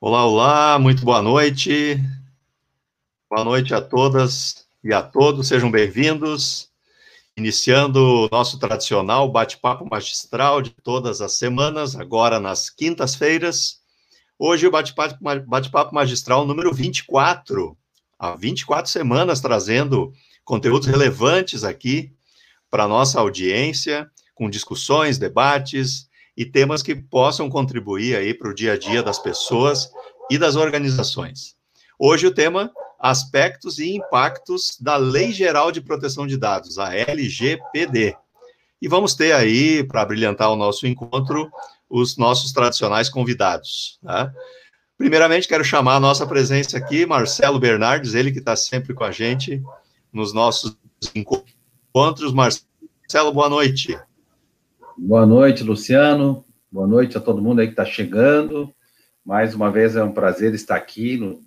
Olá, olá, muito boa noite. Boa noite a todas e a todos, sejam bem-vindos. Iniciando o nosso tradicional bate-papo magistral de todas as semanas, agora nas quintas-feiras. Hoje o bate-papo bate magistral número 24, há 24 semanas trazendo conteúdos relevantes aqui para a nossa audiência, com discussões, debates, e temas que possam contribuir aí para o dia a dia das pessoas e das organizações. Hoje o tema aspectos e impactos da Lei Geral de Proteção de Dados, a LGPD. E vamos ter aí, para brilhantar o nosso encontro, os nossos tradicionais convidados. Tá? Primeiramente, quero chamar a nossa presença aqui, Marcelo Bernardes, ele que está sempre com a gente nos nossos encontros. Marcelo, boa noite. Boa noite, Luciano. Boa noite a todo mundo aí que está chegando. Mais uma vez é um prazer estar aqui no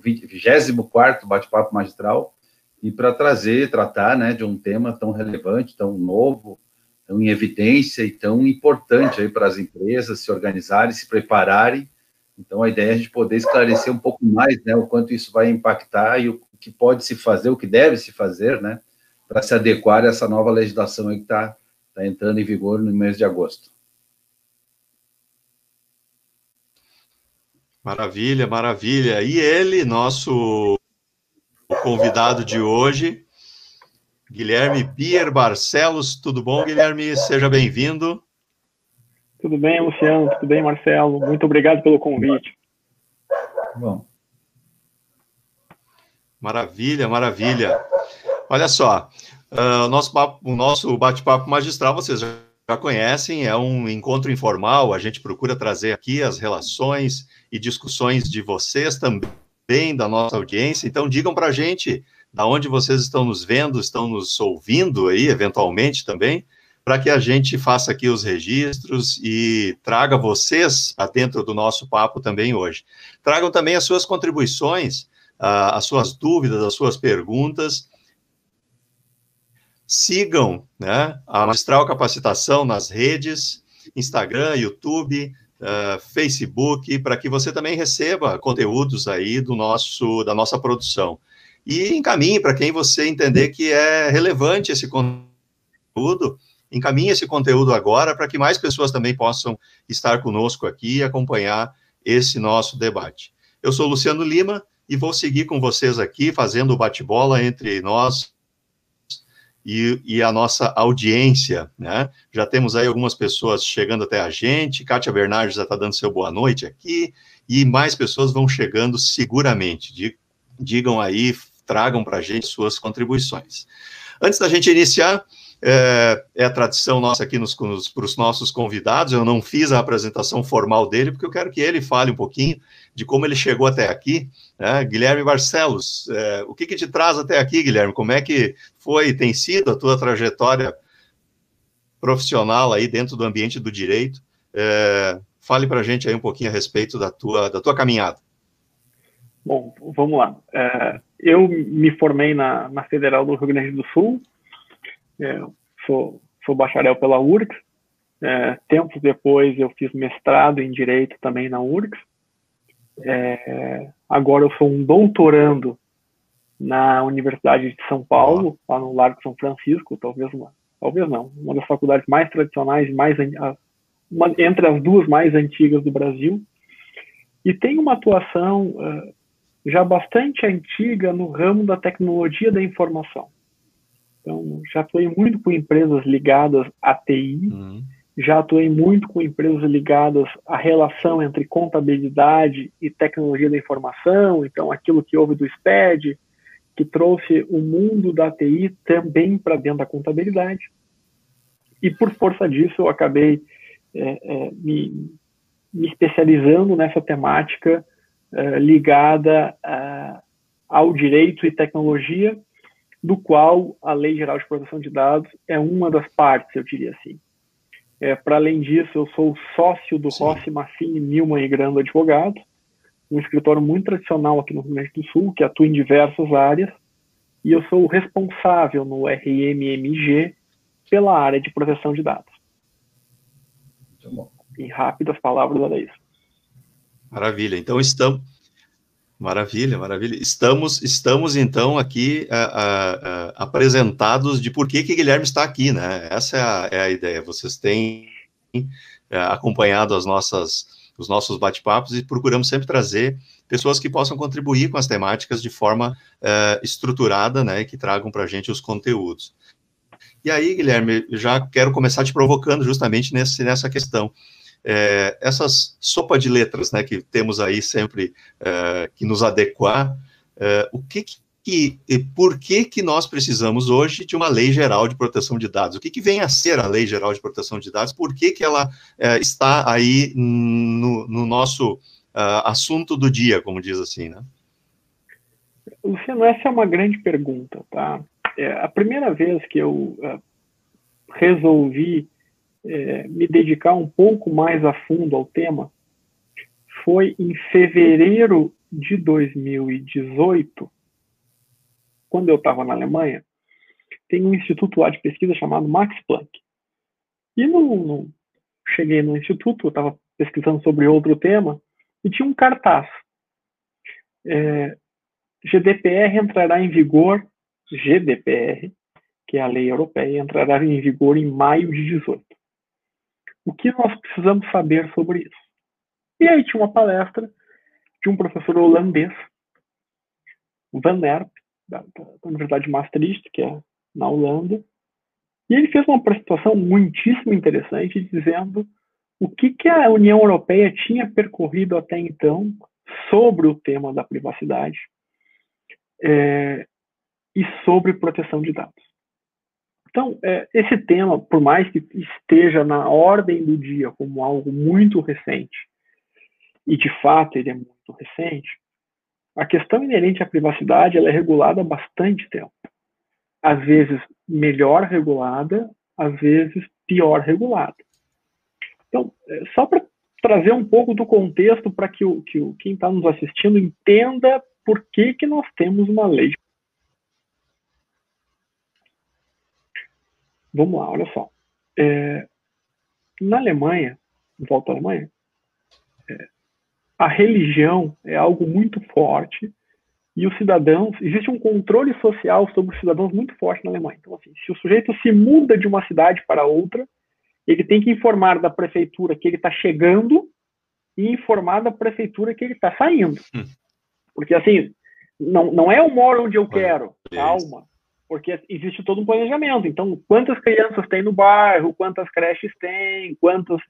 24 Bate-Papo Magistral e para trazer, tratar né, de um tema tão relevante, tão novo, tão em evidência e tão importante aí para as empresas se organizarem, se prepararem. Então, a ideia é a gente poder esclarecer um pouco mais né, o quanto isso vai impactar e o que pode se fazer, o que deve se fazer, né, para se adequar a essa nova legislação que está Está entrando em vigor no mês de agosto. Maravilha, maravilha. E ele, nosso convidado de hoje, Guilherme Bier Barcelos. Tudo bom, Guilherme? Seja bem-vindo. Tudo bem, Luciano? Tudo bem, Marcelo? Muito obrigado pelo convite. Bom. Maravilha, maravilha. Olha só, Uh, nosso, o nosso bate-papo magistral, vocês já, já conhecem, é um encontro informal, a gente procura trazer aqui as relações e discussões de vocês também, da nossa audiência, então digam para a gente da onde vocês estão nos vendo, estão nos ouvindo aí, eventualmente também, para que a gente faça aqui os registros e traga vocês para dentro do nosso papo também hoje. Tragam também as suas contribuições, uh, as suas dúvidas, as suas perguntas, sigam né, a Magistral Capacitação nas redes, Instagram, YouTube, uh, Facebook, para que você também receba conteúdos aí do nosso, da nossa produção. E encaminhe para quem você entender que é relevante esse conteúdo, encaminhe esse conteúdo agora para que mais pessoas também possam estar conosco aqui e acompanhar esse nosso debate. Eu sou Luciano Lima e vou seguir com vocês aqui, fazendo o bate-bola entre nós, e, e, a nossa audiência, né? Já temos aí algumas pessoas chegando até a gente, Kátia Bernardes já está dando seu boa noite aqui, e mais pessoas vão chegando seguramente. Digam aí, tragam para a gente suas contribuições. Antes da gente iniciar, é, é a tradição nossa aqui para os nossos convidados. Eu não fiz a apresentação formal dele, porque eu quero que ele fale um pouquinho de como ele chegou até aqui. Né? Guilherme Barcelos, é, o que, que te traz até aqui, Guilherme? Como é que foi, tem sido a tua trajetória profissional aí dentro do ambiente do direito? É, fale para a gente aí um pouquinho a respeito da tua, da tua caminhada. Bom, vamos lá. É, eu me formei na, na Federal do Rio Grande do Sul, é, sou, sou bacharel pela URGS. É, tempos depois eu fiz mestrado em Direito também na URGS. É, agora eu sou um doutorando na Universidade de São Paulo, lá no Largo São Francisco, talvez uma, talvez não, uma das faculdades mais tradicionais, mais uma, entre as duas mais antigas do Brasil, e tem uma atuação uh, já bastante antiga no ramo da tecnologia da informação. Então, já atuei muito com empresas ligadas à TI, uhum. Já atuei muito com empresas ligadas à relação entre contabilidade e tecnologia da informação, então aquilo que houve do SPED, que trouxe o mundo da TI também para dentro da contabilidade. E por força disso, eu acabei é, é, me, me, especializando nessa temática é, ligada a, ao direito e tecnologia do qual a Lei Geral de Proteção de Dados é uma das partes, eu diria assim. É, Para além disso, eu sou sócio do Sim. Rossi Maffini Milman e Grando Advogados, um escritório muito tradicional aqui no Rio Grande do Sul, que atua em diversas áreas, e eu sou o responsável no RMMG pela área de proteção de dados. Em rápidas palavras, era isso. Maravilha. Então estamos Maravilha, maravilha. Estamos, estamos então aqui uh, uh, uh, apresentados de por que, que Guilherme está aqui, né? Essa é a, é ideia. Vocês têm acompanhado as nossas, os nossos bate-papos e procuramos sempre trazer pessoas que possam contribuir com as temáticas de forma estruturada, né? Que tragam para a gente os conteúdos. E aí, Guilherme, já quero começar te provocando justamente nesse, nessa questão é, essas sopa de letras, né, que temos aí sempre é, que nos adequar, é, o que que e por que que nós precisamos hoje de uma lei geral de proteção de dados? O que que vem a ser a lei geral de proteção de dados? Por que que ela é, está aí no, no nosso uh, assunto do dia, como diz assim, né? Luciano, essa é uma grande pergunta, tá? É, a primeira vez que eu uh, resolvi é, me dedicar um pouco mais a fundo ao tema foi em fevereiro de 2018, quando eu estava na Alemanha, tem um instituto lá de pesquisa chamado Max Planck. E no, no cheguei no instituto, eu estava pesquisando sobre outro tema, e tinha um cartaz. É, GDPR entrará em vigor, GDPR, que é a lei europeia, entrará em vigor em maio de 18 o que nós precisamos saber sobre isso? E aí tinha uma palestra de um professor holandês, Van Erp, da, da Universidade Maastricht, que é na Holanda, e ele fez uma apresentação muitíssimo interessante, dizendo o que, que a União Europeia tinha percorrido até então sobre o tema da privacidade é, e sobre proteção de dados. Então, é, esse tema, por mais que esteja na ordem do dia como algo muito recente, e de fato ele é muito recente, a questão inerente à privacidade ela é regulada há bastante tempo. Às vezes melhor regulada, às vezes pior regulada. Então, é, só para trazer um pouco do contexto para que, o, que o, quem está nos assistindo entenda por que, que nós temos uma lei Vamos lá, olha só. É, na Alemanha, volta à Alemanha, é, a religião é algo muito forte e os cidadãos, existe um controle social sobre os cidadãos muito forte na Alemanha. Então, assim, se o sujeito se muda de uma cidade para outra, ele tem que informar da prefeitura que ele está chegando e informar da prefeitura que ele está saindo. Hum. Porque, assim, não, não é o moro onde eu quero, calma porque existe todo um planejamento. Então, quantas crianças tem no bairro, quantas creches tem, quantas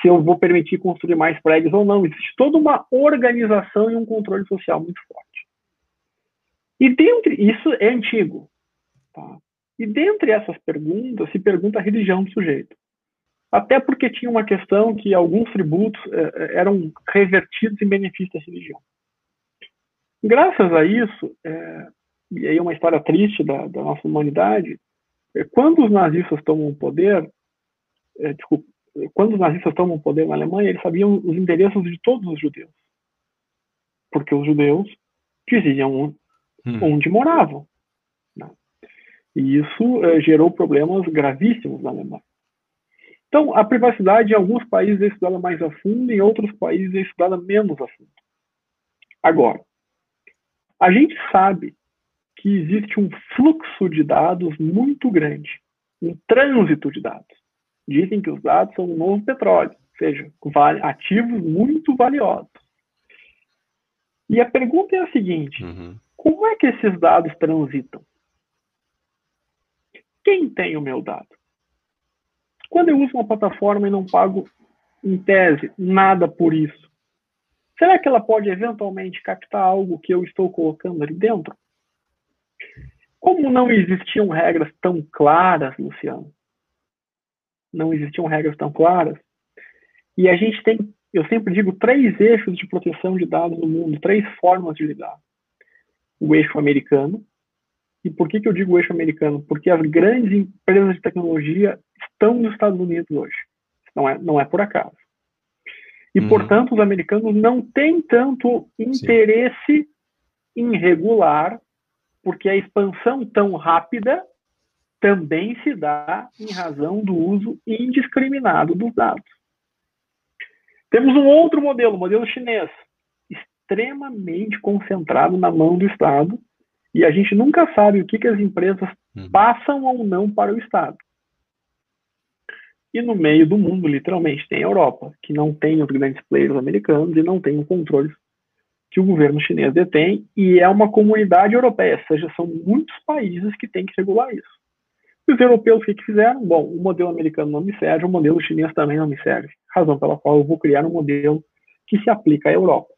se eu vou permitir construir mais prédios ou não. Existe toda uma organização e um controle social muito forte. E dentre isso é antigo, tá? E dentre essas perguntas se pergunta a religião do sujeito. Até porque tinha uma questão que alguns tributos eh, eram revertidos em benefício da religião. Graças a isso, eh, e aí é uma história triste da, da nossa humanidade, é, quando os nazistas tomam o poder, é, desculpa, quando os nazistas tomam o poder na Alemanha, eles sabiam os endereços de todos os judeus. Porque os judeus diziam hum. onde moravam. Né? E isso é, gerou problemas gravíssimos na Alemanha. Então, a privacidade em alguns países é estudada mais a fundo, em outros países é estudada menos a fundo. Agora, a gente sabe que existe um fluxo de dados muito grande, um trânsito de dados. Dizem que os dados são um novo petróleo, ou seja, ativos muito valiosos. E a pergunta é a seguinte: uhum. como é que esses dados transitam? Quem tem o meu dado? Quando eu uso uma plataforma e não pago, em tese, nada por isso, será que ela pode eventualmente captar algo que eu estou colocando ali dentro? Como não existiam regras tão claras, Luciano, não existiam regras tão claras, e a gente tem, eu sempre digo, três eixos de proteção de dados no mundo, três formas de lidar. O eixo americano, e por que, que eu digo eixo americano? Porque as grandes empresas de tecnologia estão nos Estados Unidos hoje. Não é, não é por acaso. E, uhum. portanto, os americanos não têm tanto interesse Sim. em regular porque a expansão tão rápida também se dá em razão do uso indiscriminado dos dados. Temos um outro modelo, o modelo chinês, extremamente concentrado na mão do Estado, e a gente nunca sabe o que, que as empresas uhum. passam ou não para o Estado. E no meio do mundo, literalmente, tem a Europa, que não tem os grandes players americanos e não tem o controle que o governo chinês detém, e é uma comunidade europeia, ou seja, são muitos países que têm que regular isso. E os europeus, o que, que fizeram? Bom, o modelo americano não me serve, o modelo chinês também não me serve. Razão pela qual eu vou criar um modelo que se aplica à Europa.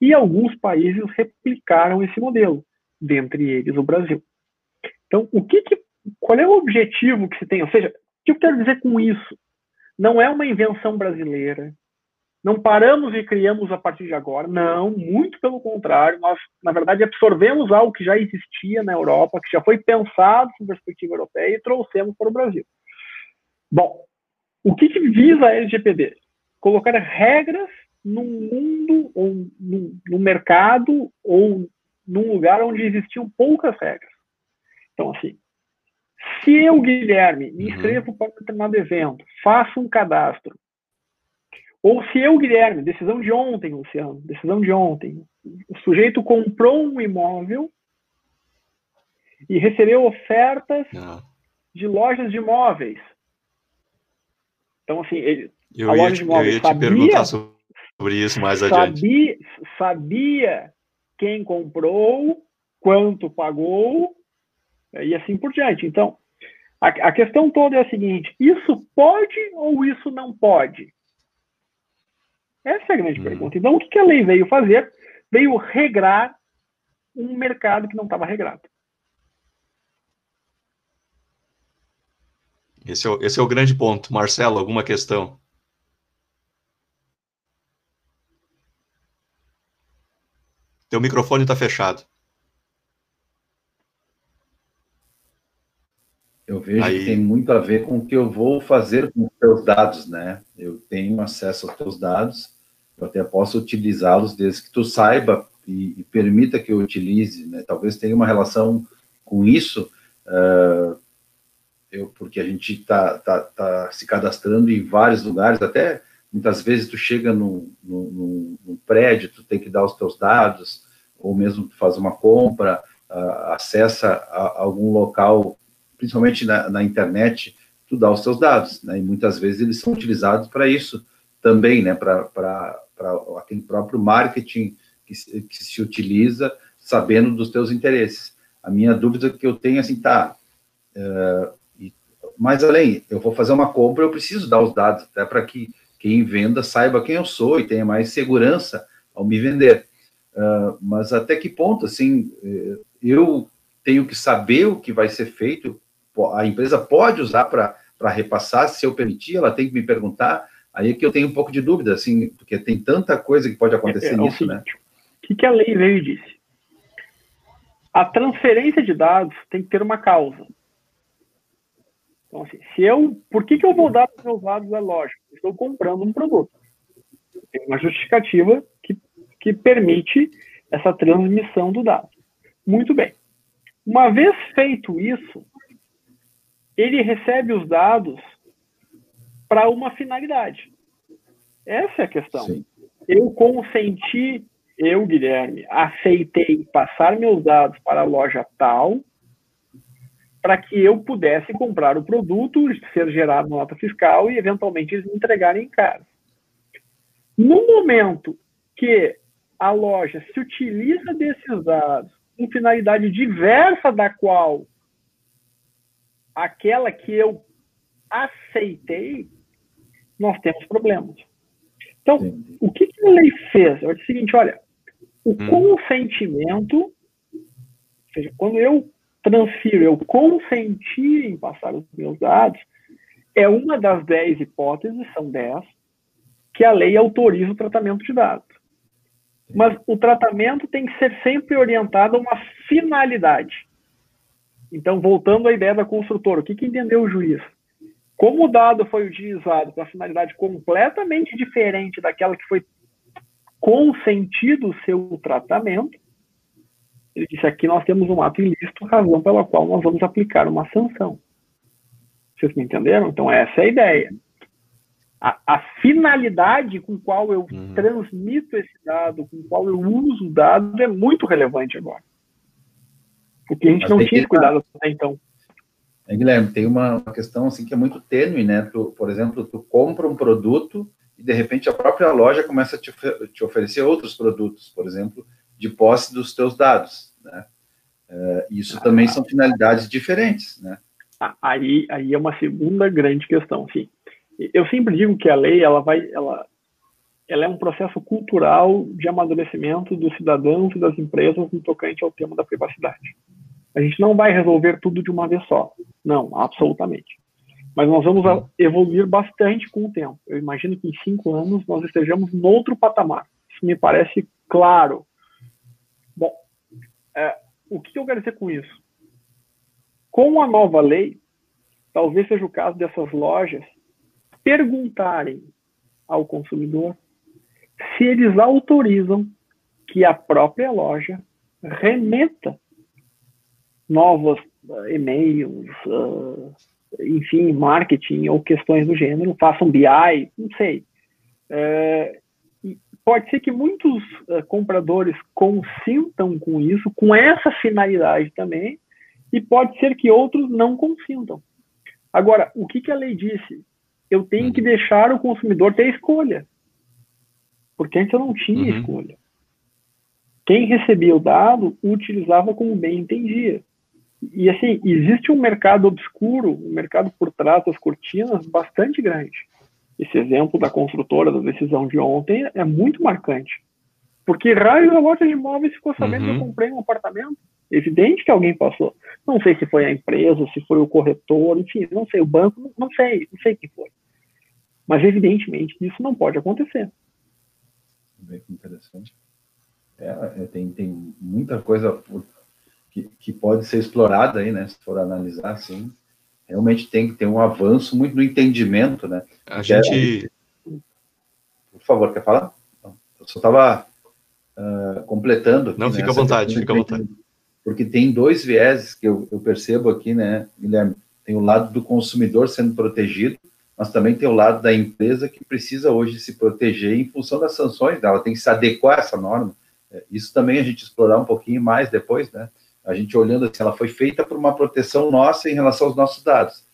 E alguns países replicaram esse modelo, dentre eles o Brasil. Então, o que, que qual é o objetivo que se tem? Ou seja, o que eu quero dizer com isso? Não é uma invenção brasileira, não paramos e criamos a partir de agora. Não, muito pelo contrário. Nós, na verdade, absorvemos algo que já existia na Europa, que já foi pensado com perspectiva europeia e trouxemos para o Brasil. Bom, o que, que visa a LGPD? Colocar regras no mundo, ou no, no mercado, ou num lugar onde existiam poucas regras. Então, assim, se eu, Guilherme, me uhum. inscrevo para um determinado evento, faço um cadastro, ou se eu, Guilherme, decisão de ontem, Luciano, decisão de ontem, o sujeito comprou um imóvel e recebeu ofertas Não. de lojas de imóveis. Então, assim, ele, eu a loja te, de imóveis eu ia sabia, te perguntar sobre isso mais adiante. Sabia, sabia quem comprou, quanto pagou, e assim por diante. Então, a, a questão toda é a seguinte: isso pode ou isso não pode? Essa é a grande hum. pergunta. Então, o que a lei veio fazer? Veio regrar um mercado que não estava regrado. Esse é, o, esse é o grande ponto. Marcelo, alguma questão? Teu microfone está fechado. Eu vejo Aí... que tem muito a ver com o que eu vou fazer com os teus dados, né? Eu tenho acesso aos teus dados eu até posso utilizá-los desde que tu saiba e, e, permita que eu utilize, né? Talvez tenha uma relação com isso, uh, eu, porque a gente está tá, tá se cadastrando em vários lugares, até muitas vezes tu chega num, prédio, tu tem que dar os teus dados, ou mesmo tu faz uma compra, uh, acessa a, a algum local, principalmente na, na, internet, tu dá os teus dados, né? E muitas vezes eles são utilizados para isso também, né? Para para aquele próprio marketing que, que, se utiliza, sabendo dos teus interesses. A minha dúvida que eu tenho, assim, tá, uh, e, mais além, eu vou fazer uma compra, eu preciso dar os dados, até para que quem venda saiba quem eu sou e tenha mais segurança ao me vender. Uh, mas até que ponto, assim, eh, eu tenho que saber o que vai ser feito, a empresa pode usar para repassar, se eu permitir, ela tem que me perguntar, Aí é que eu tenho um pouco de dúvida, assim, porque tem tanta coisa que pode acontecer é, é nisso, né? O que, que a lei veio e disse? A transferência de dados tem que ter uma causa. Então, assim, se eu, por que, que eu vou dar os meus dados à loja? Estou comprando um produto. Tem uma justificativa que, que permite essa transmissão do dado. Muito bem. Uma vez feito isso, ele recebe os dados para uma finalidade. Essa é a questão. Sim. Eu consenti, eu, Guilherme, aceitei passar meus dados para a loja tal para que eu pudesse comprar o produto, ser gerado nota fiscal e eventualmente eles me entregarem em casa. No momento que a loja se utiliza desses dados com finalidade diversa da qual aquela que eu aceitei, nós temos problemas. Então, Entendi. o que, que, a lei fez? É o seguinte, olha, o hum. consentimento, ou seja, quando eu transfiro, eu consenti em passar os meus dados, é uma das dez hipóteses, são dez, que a lei autoriza o tratamento de dados. Mas o tratamento tem que ser sempre orientado a uma finalidade. Então, voltando à ideia da construtora, o que, que entendeu o juiz? Como o dado foi utilizado para finalidade completamente diferente daquela que foi consentido o seu tratamento, ele disse aqui nós temos um ato ilícito, razão pela qual nós vamos aplicar uma sanção. Vocês me entenderam? Então essa é a ideia. A, a finalidade com qual eu uhum. transmito esse dado, com qual eu uso o dado, é muito relevante agora. Porque a gente Mas não tinha cuidado até então. É, Guilherme, tem uma questão assim que é muito tênue, né? Tu, por exemplo, tu compra um produto e de repente a própria loja começa a te, te oferecer outros produtos, por exemplo, de posse dos teus dados, né? Uh, isso ah, também são finalidades diferentes, né? Aí, aí é uma segunda grande questão, sim. Eu sempre digo que a lei ela vai, ela, ela é um processo cultural de amadurecimento dos cidadãos e das empresas no tocante ao tema da privacidade. A gente não vai resolver tudo de uma vez só. Não, absolutamente. Mas nós vamos evoluir bastante com o tempo. Eu imagino que em cinco anos nós estejamos em outro patamar. Isso me parece claro. Bom, é, o que eu quero dizer com isso? Com a nova lei, talvez seja o caso dessas lojas perguntarem ao consumidor se eles autorizam que a própria loja remeta novos uh, e-mails, uh, enfim, marketing ou questões do gênero, façam BI, não sei. É, pode ser que muitos uh, compradores consintam com isso, com essa finalidade também, e pode ser que outros não consintam. Agora, o que, que a lei disse? Eu tenho que uhum. deixar o consumidor ter escolha. Porque antes eu não tinha uhum. escolha. Quem recebia o dado utilizava como bem entendia. E assim, existe um mercado obscuro, um mercado por trás das cortinas bastante grande. Esse exemplo da construtora da decisão de ontem é muito marcante. Porque raio a loja de imóveis ficou sabendo uhum. que eu uhum. comprei um apartamento. Evidente que alguém passou. Não sei se foi a empresa, se foi o corretor, enfim, não sei, o banco, não sei, não sei quem foi. Mas evidentemente isso não pode acontecer. Bem interessante. É, é tem, tem muita coisa por que, que pode ser explorada aí, né? Se for analisar assim, realmente tem que ter um avanço muito no entendimento, né? A gente. Por favor, quer falar? Eu só estava uh, completando. Aqui, Não, fica à vontade, fica à vontade. Porque tem dois vieses que eu, eu percebo aqui, né, Guilherme? Tem o lado do consumidor sendo protegido, mas também tem o lado da empresa que precisa hoje se proteger em função das sanções, ela tem que se adequar a essa norma. É, isso também a gente explorar um pouquinho mais depois, né? A gente olhando assim, ela foi feita por uma proteção nossa em relação aos nossos dados.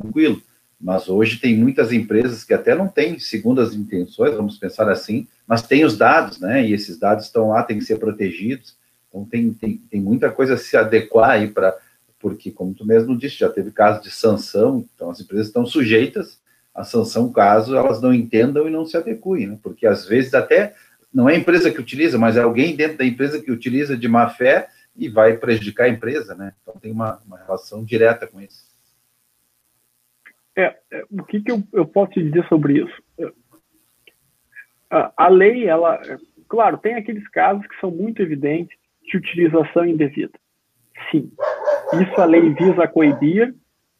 Tranquilo. Mas hoje tem muitas empresas que até não têm segundas intenções, vamos pensar assim, mas têm os dados, né? E esses dados estão lá, têm que ser protegidos. Então tem, tem, tem muita coisa a se adequar aí para. Porque, como tu mesmo disse, já teve caso de sanção, então as empresas estão sujeitas à sanção caso elas não entendam e não se adequem, né? Porque às vezes até não é a empresa que utiliza, mas é alguém dentro da empresa que utiliza de má fé e vai prejudicar a empresa, né? Então tem uma, uma relação direta com isso. É, é o que, que eu, eu, posso te dizer sobre isso? É, a, a, lei, ela, é, claro, tem aqueles casos que são muito evidentes de utilização indevida. Sim, isso a lei visa coibir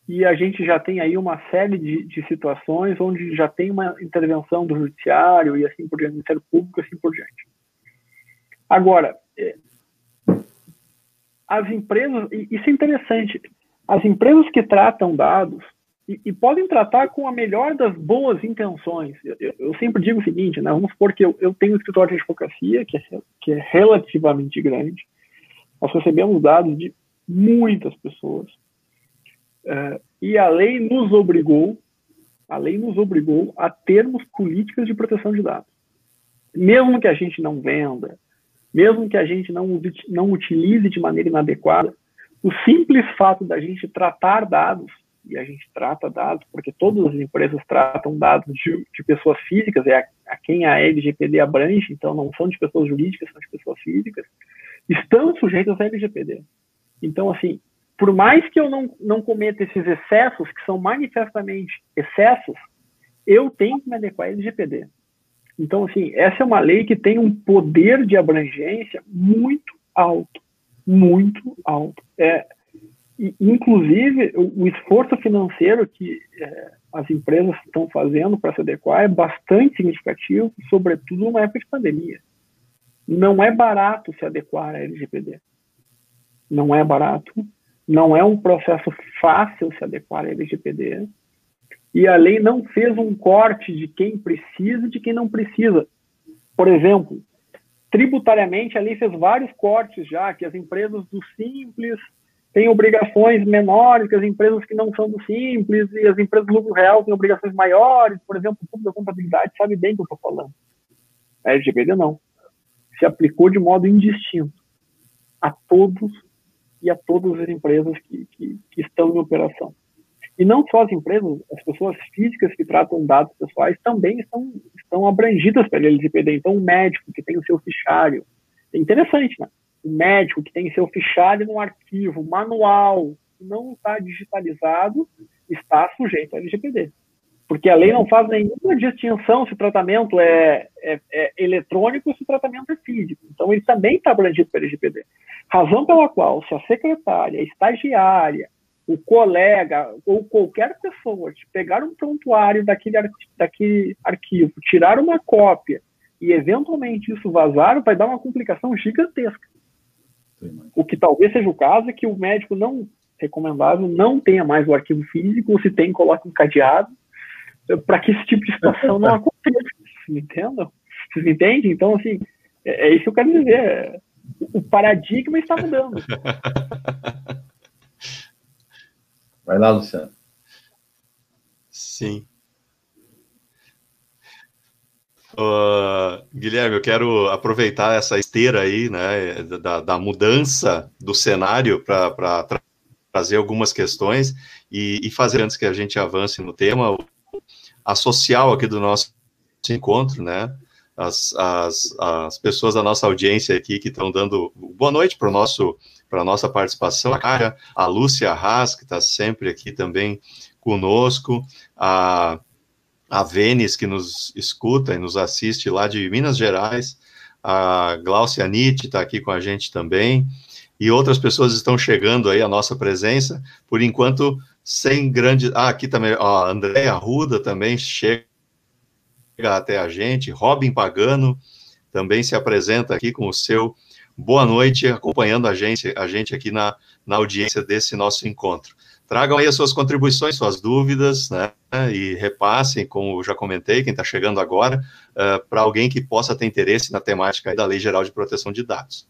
e a gente já tem aí uma série de, de situações onde já tem uma intervenção do judiciário e assim por diante, do Ministério Público e assim por diante. Agora, as empresas, e isso é interessante, as empresas que tratam dados e, e podem tratar com a melhor das boas intenções. Eu, eu, eu sempre digo o seguinte, né, vamos supor que eu, eu tenho um escritório de advocacia que é, que é relativamente grande, nós recebemos dados de muitas pessoas, uh, e a lei nos obrigou, a lei nos obrigou a termos políticas de proteção de dados. Mesmo que a gente não venda, mesmo que a gente não, não utilize de maneira inadequada, o simples fato da gente tratar dados, e a gente trata dados, porque todas as empresas tratam dados de, de pessoas físicas, é a, a, quem a LGPD abrange, então não são de pessoas jurídicas, são de pessoas físicas, estão sujeitas à LGPD. Então, assim, por mais que eu não, não cometa esses excessos, que são manifestamente excessos, eu tenho que me adequar à LGPD. Então, assim, essa é uma lei que tem um poder de abrangência muito alto, muito alto. É, inclusive, o, o esforço financeiro que é, as empresas estão fazendo para se adequar é bastante significativo, sobretudo numa época de pandemia. Não é barato se adequar à LGPD. Não é barato. Não é um processo fácil se adequar à LGPD. E a lei não fez um corte de quem precisa e de quem não precisa. Por exemplo, tributariamente a lei fez vários cortes já, que as empresas do simples têm obrigações menores que as empresas que não são do simples, e as empresas do lucro real têm obrigações maiores, por exemplo, o público da contabilidade sabe bem o que eu estou falando. A LGPD não. Se aplicou de modo indistinto a todos e a todas as empresas que, que, que estão em operação. E não só as empresas, as pessoas físicas que tratam dados pessoais também estão, estão abrangidas pela LGPD. Então, o médico que tem o seu fichário, é interessante, né? O médico que tem seu fichário no arquivo manual, que não está digitalizado, está sujeito à LGPD. Porque a lei não faz nenhuma distinção se o tratamento é, é, é eletrônico ou se o tratamento é físico. Então, ele também está abrangido pela LGPD. Razão pela qual, se a secretária, a estagiária, o colega ou qualquer pessoa pegar um prontuário daquele, daquele arquivo, tirar uma cópia e eventualmente isso vazar, vai dar uma complicação gigantesca. O que talvez seja o caso é que o médico não recomendável não tenha mais o arquivo físico, ou se tem, coloque um cadeado, para que esse tipo de situação não aconteça. Vocês entendem? Vocês entendem? Então, assim, é, é isso que eu quero dizer. O paradigma está mudando. Vai lá, Luciano. Sim. Uh, Guilherme, eu quero aproveitar essa esteira aí, né, da, da mudança do cenário para tra trazer algumas questões e, e, fazer, antes que a gente avance no tema, a social aqui do nosso encontro, né, as, as, as pessoas da nossa audiência aqui que estão dando boa noite para o nosso para a nossa participação, a a Lúcia Haas, que está sempre aqui também conosco, a, a Vênis, que nos escuta e nos assiste lá de Minas Gerais, a Glaucia Nietzsche está aqui com a gente também, e outras pessoas estão chegando aí à nossa presença, por enquanto, sem grande... Ah, aqui também, a Andréa Ruda também chega até a gente, Robin Pagano também se apresenta aqui com o seu boa noite, acompanhando a gente, a gente aqui na, na audiência desse nosso encontro. Tragam aí as suas contribuições, suas dúvidas, né, e repassem, como já comentei, quem está chegando agora, uh, para alguém que possa ter interesse na temática da Lei Geral de Proteção de Dados.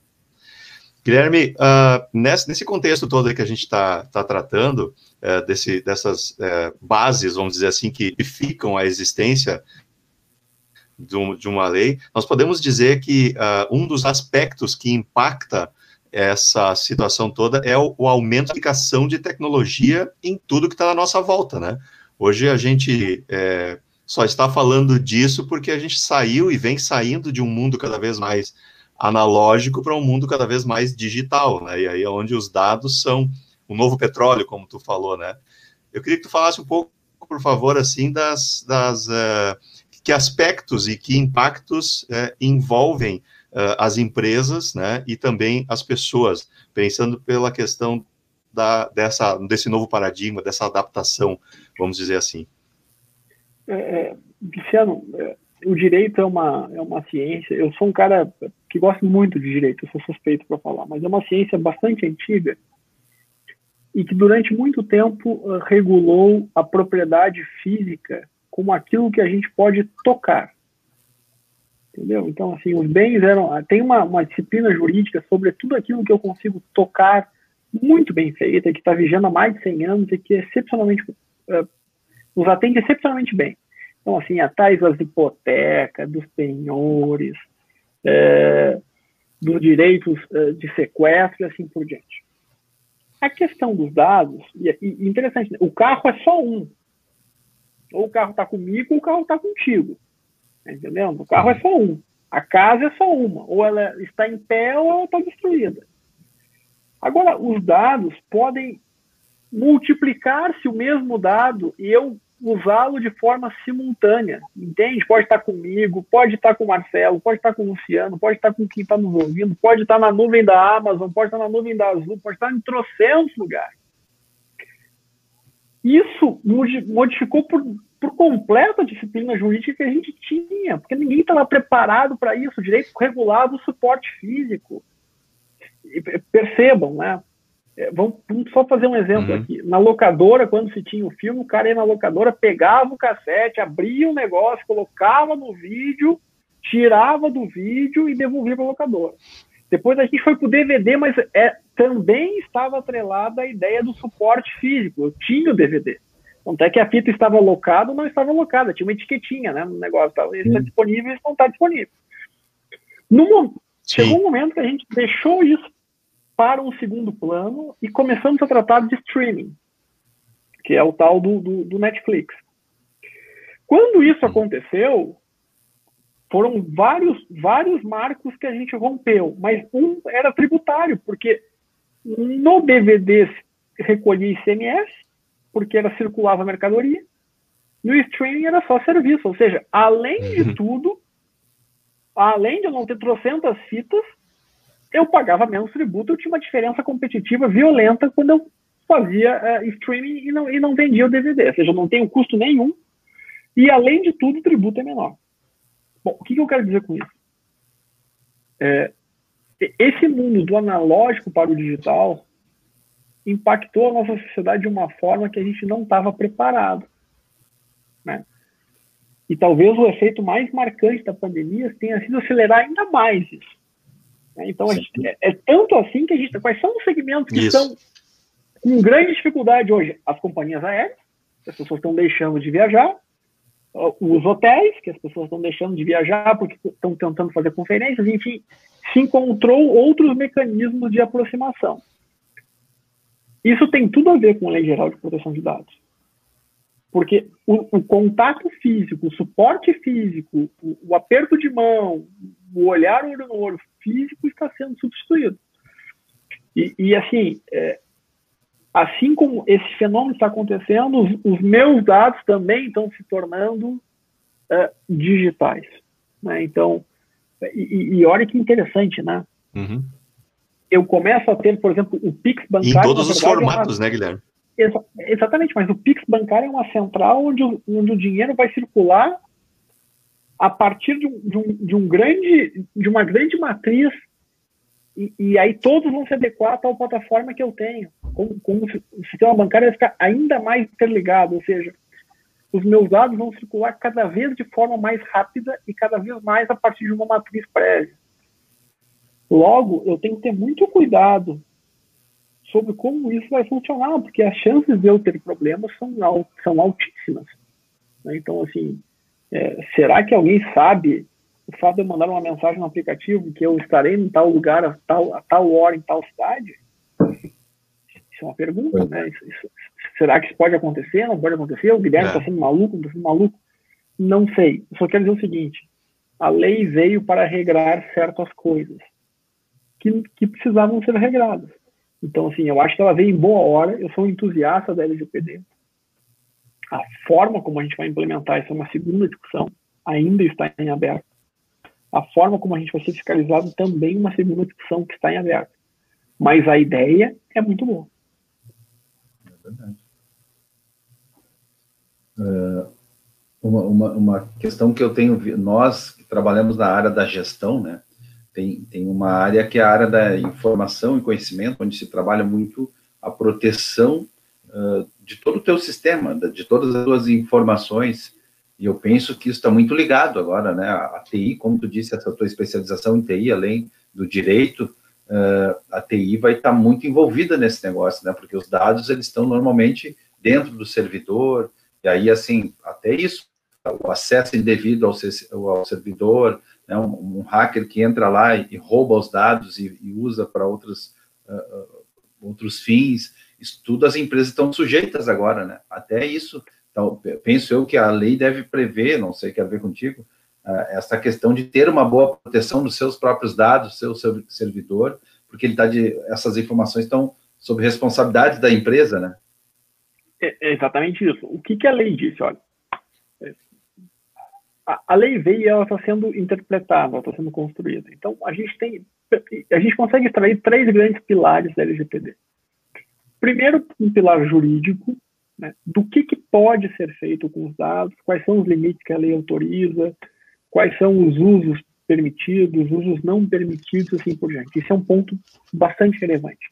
Guilherme, uh, nesse, nesse, contexto todo que a gente está tá tratando, uh, desse, dessas uh, bases, vamos dizer assim, que ficam a existência de, uma lei, nós podemos dizer que uh, um dos aspectos que impacta essa situação toda é o, o aumento da aplicação de tecnologia em tudo que está na nossa volta, né? Hoje a gente é, só está falando disso porque a gente saiu e vem saindo de um mundo cada vez mais analógico para um mundo cada vez mais digital, né? E aí é onde os dados são o novo petróleo, como tu falou, né? Eu queria que tu falasse um pouco, por favor, assim, das, das uh, que aspectos e que impactos é, envolvem uh, as empresas né, e também as pessoas, pensando pela questão da, dessa, desse novo paradigma, dessa adaptação, vamos dizer assim. É, é Luciano, é, o direito é uma, é uma ciência, eu sou um cara que gosto muito de direito, eu sou suspeito para falar, mas é uma ciência bastante antiga e que durante muito tempo uh, regulou a propriedade física como aquilo que a gente pode tocar. Entendeu? Então, assim, os bens eram. Tem uma, uma disciplina jurídica sobre tudo aquilo que eu consigo tocar muito bem feita, que está vigendo há mais de 100 anos e que é excepcionalmente. Uh, nos atende excepcionalmente bem. Então, assim, atrás das hipotecas, dos penhores, é, dos direitos é, de sequestro e assim por diante. A questão dos dados, e, e interessante, o carro é só um, ou o carro está comigo ou o carro está contigo. Tá entendendo? O carro é só um. A casa é só uma. Ou ela está em pé ou ela está destruída. Agora, os dados podem multiplicar-se o mesmo dado e eu usá-lo de forma simultânea, entende? Pode estar comigo, pode estar com o Marcelo, pode estar com o Luciano, pode estar com quem está nos ouvindo, pode estar na nuvem da Amazon, pode estar na nuvem da Azul, pode estar em trocentos lugares. Isso modificou por, por completo a disciplina jurídica que a gente tinha, porque ninguém estava preparado para isso. Direito regulado, suporte físico. E percebam, né? É, vamos, vamos, só fazer um exemplo uhum. aqui. Na locadora, quando se tinha o filme, o cara ia na locadora, pegava o cassete, abria o negócio, colocava no vídeo, tirava do vídeo e devolvia para a locadora. Depois a gente foi para o DVD, mas é, também estava atrelada a ideia do suporte físico. Eu tinha o DVD. Tanto é que a fita estava locada ou não estava locada, tinha uma etiquetinha né, no negócio. Tá, está disponível e não está disponível. No, chegou um momento que a gente deixou isso para um segundo plano e começamos a tratar de streaming, que é o tal do, do, do Netflix. Quando isso aconteceu, foram vários, vários marcos que a gente rompeu, mas um era tributário, porque no DVD recolhia ICMS, porque era circulava mercadoria, no streaming era só serviço, ou seja, além de uhum. tudo, além de eu não ter trocentas fitas, eu pagava menos tributo, eu tinha uma diferença competitiva violenta quando eu fazia uh, streaming e não, e não vendia o DVD, ou seja, eu não tenho custo nenhum, e além de tudo, o tributo é menor. Bom, o que, que eu quero dizer com isso? É, esse mundo do analógico para o digital impactou a nossa sociedade de uma forma que a gente não estava preparado. Né? E talvez o efeito mais marcante da pandemia tenha sido acelerar ainda mais isso. Né? Então, gente, é, é, tanto assim que a gente. Quais são os segmentos que isso. estão com grande dificuldade hoje? As companhias aéreas, as pessoas estão deixando de viajar, os hotéis, que as pessoas estão deixando de viajar porque estão tentando fazer conferências, enfim, se encontrou outros mecanismos de aproximação. Isso tem tudo a ver com a Lei Geral de Proteção de Dados. Porque o, o contato físico, o suporte físico, o, o, aperto de mão, o olhar olho no olho físico está sendo substituído. E, e assim, é, assim como esse fenômeno está acontecendo, os, os meus dados também estão se tornando uh, digitais. Né? Então, e, e, olha que interessante, né? Uhum. Eu começo a ter, por exemplo, o Pix bancário. Em todos os formatos, é uma... né, Guilherme? Exa exatamente, mas o Pix bancário é uma central onde o, onde o dinheiro vai circular a partir de um, de um, de um grande, de uma grande matriz e, e, aí todos vão se adequar à tal plataforma que eu tenho. Como, como o sistema bancário vai ficar ainda mais interligado, ou seja, os meus dados vão circular cada vez de forma mais rápida e cada vez mais a partir de uma matriz prévia. Logo, eu tenho que ter muito cuidado sobre como isso vai funcionar, porque as chances de eu ter problemas são, são altíssimas. Né? Então, assim, é, será que alguém sabe o fato de eu mandar uma mensagem no aplicativo que eu estarei em tal lugar, a tal, a tal hora, em tal cidade? Isso é uma pergunta, né? Isso, isso, será que isso pode acontecer? Não pode acontecer? O Guilherme está é. sendo maluco? Está sendo maluco? Não sei. Eu só quero dizer o seguinte: a lei veio para regrar certas coisas que, que precisavam ser regradas. Então, assim, eu acho que ela veio em boa hora. Eu sou um entusiasta da LGPD. A forma como a gente vai implementar isso é uma segunda discussão, ainda está em aberto a forma como a gente vai ser fiscalizado também uma segunda discussão que está em aberto. Mas a ideia é muito boa. É verdade. Uh, uma, uma, uma, questão que eu tenho, nós que trabalhamos na área da gestão, né, tem, tem uma área que é a área da informação e conhecimento, onde se trabalha muito a proteção uh, de todo o teu sistema, de todas as tuas informações, e eu penso que isso está muito ligado agora, né? A TI, como tu disse, essa tua especialização em TI, além do direito, a TI vai estar tá muito envolvida nesse negócio, né? Porque os dados, eles estão normalmente dentro do servidor, e aí, assim, até isso, o acesso indevido ao, ao servidor, né? um, um, hacker que entra lá e, e rouba os dados e, e usa para outros, uh, outros fins, isso tudo as empresas estão sujeitas agora, né? Até isso então, penso eu que a lei deve prever, não sei, quer ver contigo, uh, essa questão de ter uma boa proteção dos seus próprios dados, seu servidor, porque ele tá de, essas informações estão sob responsabilidade da empresa, né? É, é exatamente isso. O que, que a lei disse? Olha, é, a, a lei veio e ela está sendo interpretada, está sendo construída. Então, a gente tem, a gente consegue extrair três grandes pilares da LGPD. Primeiro, um pilar jurídico, né, do que, que pode ser feito com os dados, quais são os limites que a lei autoriza, quais são os usos permitidos, usos não permitidos, assim por diante. Isso é um ponto bastante relevante.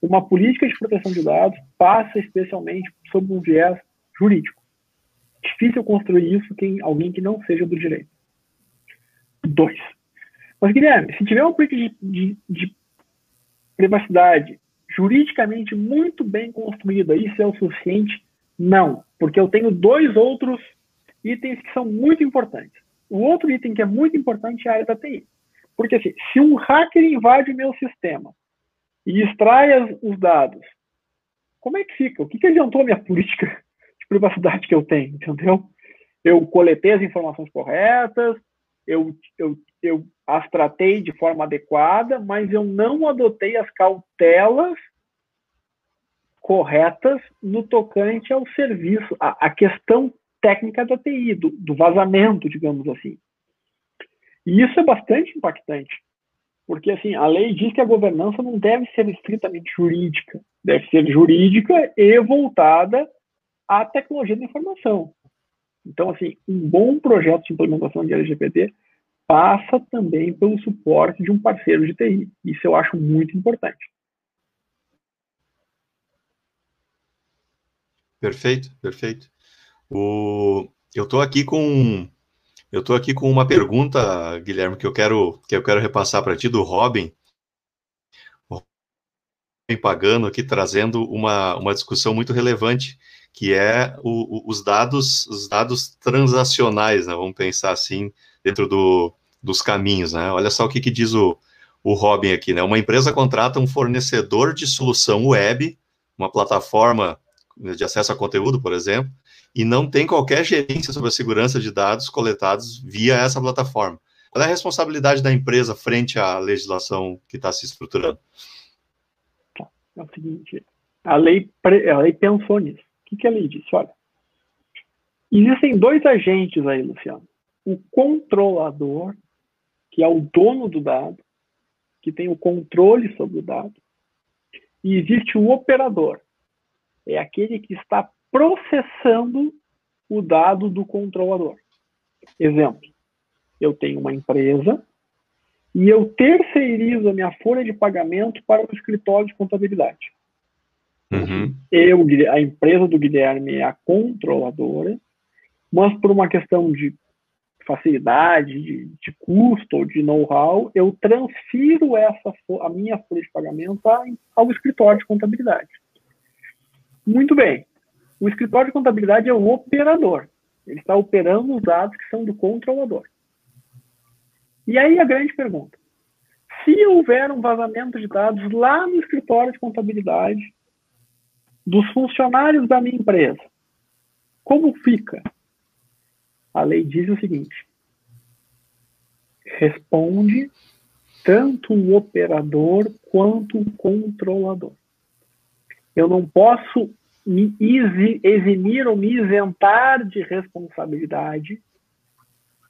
uma política de proteção de dados passa especialmente sob um viés jurídico. Difícil construir isso quem alguém que não seja do direito. Dois. Mas, Guilherme, se tiver uma política de, de, de privacidade juridicamente muito bem construída, isso é o suficiente? Não, porque eu tenho dois outros itens que são muito importantes. O outro item que é muito importante é a área da TI. Porque assim, se um hacker invade meu sistema e extrai os dados, como é que fica? O que, que adiantou a minha política de privacidade que eu tenho, entendeu? Eu coletei as informações corretas, eu, eu, eu as tratei de forma adequada, mas eu não adotei as cautelas corretas no tocante ao serviço, a, a questão técnica da TI, do, do, vazamento, digamos assim. E isso é bastante impactante, porque assim a lei diz que a governança não deve ser estritamente jurídica, deve ser jurídica e voltada à tecnologia da informação. Então, assim, um bom projeto de implementação de LGPD passa também pelo suporte de um parceiro de TI. Isso eu acho muito importante. Perfeito, perfeito. O, eu estou aqui com eu estou aqui com uma pergunta, Guilherme, que eu quero que eu quero repassar para ti do Robin. O Robin Pagano aqui trazendo uma, uma discussão muito relevante, que é o, o, os dados os dados transacionais, né? Vamos pensar assim dentro do, dos caminhos, né? Olha só o que, que diz o, o Robin aqui, né? Uma empresa contrata um fornecedor de solução web, uma plataforma de acesso a conteúdo, por exemplo, e não tem qualquer gerência sobre a segurança de dados coletados via essa plataforma. Qual é a responsabilidade da empresa frente à legislação que está se estruturando? Tá, é o seguinte, a lei, a lei pensou nisso. Que, que a lei disse? Olha, existem dois agentes aí, Luciano. O controlador, que é o dono do dado, que tem o controle sobre o dado, e existe o operador, é aquele que está processando o dado do controlador. Exemplo, eu tenho uma empresa e eu terceirizo a minha folha de pagamento para o escritório de contabilidade. Uhum. Eu, a empresa do Guilherme é a controladora, mas por uma questão de facilidade, de, de custo ou de know-how, eu transfiro essa a minha folha de pagamento ao escritório de contabilidade. Muito bem. O escritório de contabilidade é o operador. Ele está operando os dados que são do controlador. E aí a grande pergunta: se houver um vazamento de dados lá no escritório de contabilidade dos funcionários da minha empresa, como fica? A lei diz o seguinte: responde tanto o operador quanto o controlador eu não posso me eximir ou me isentar de responsabilidade,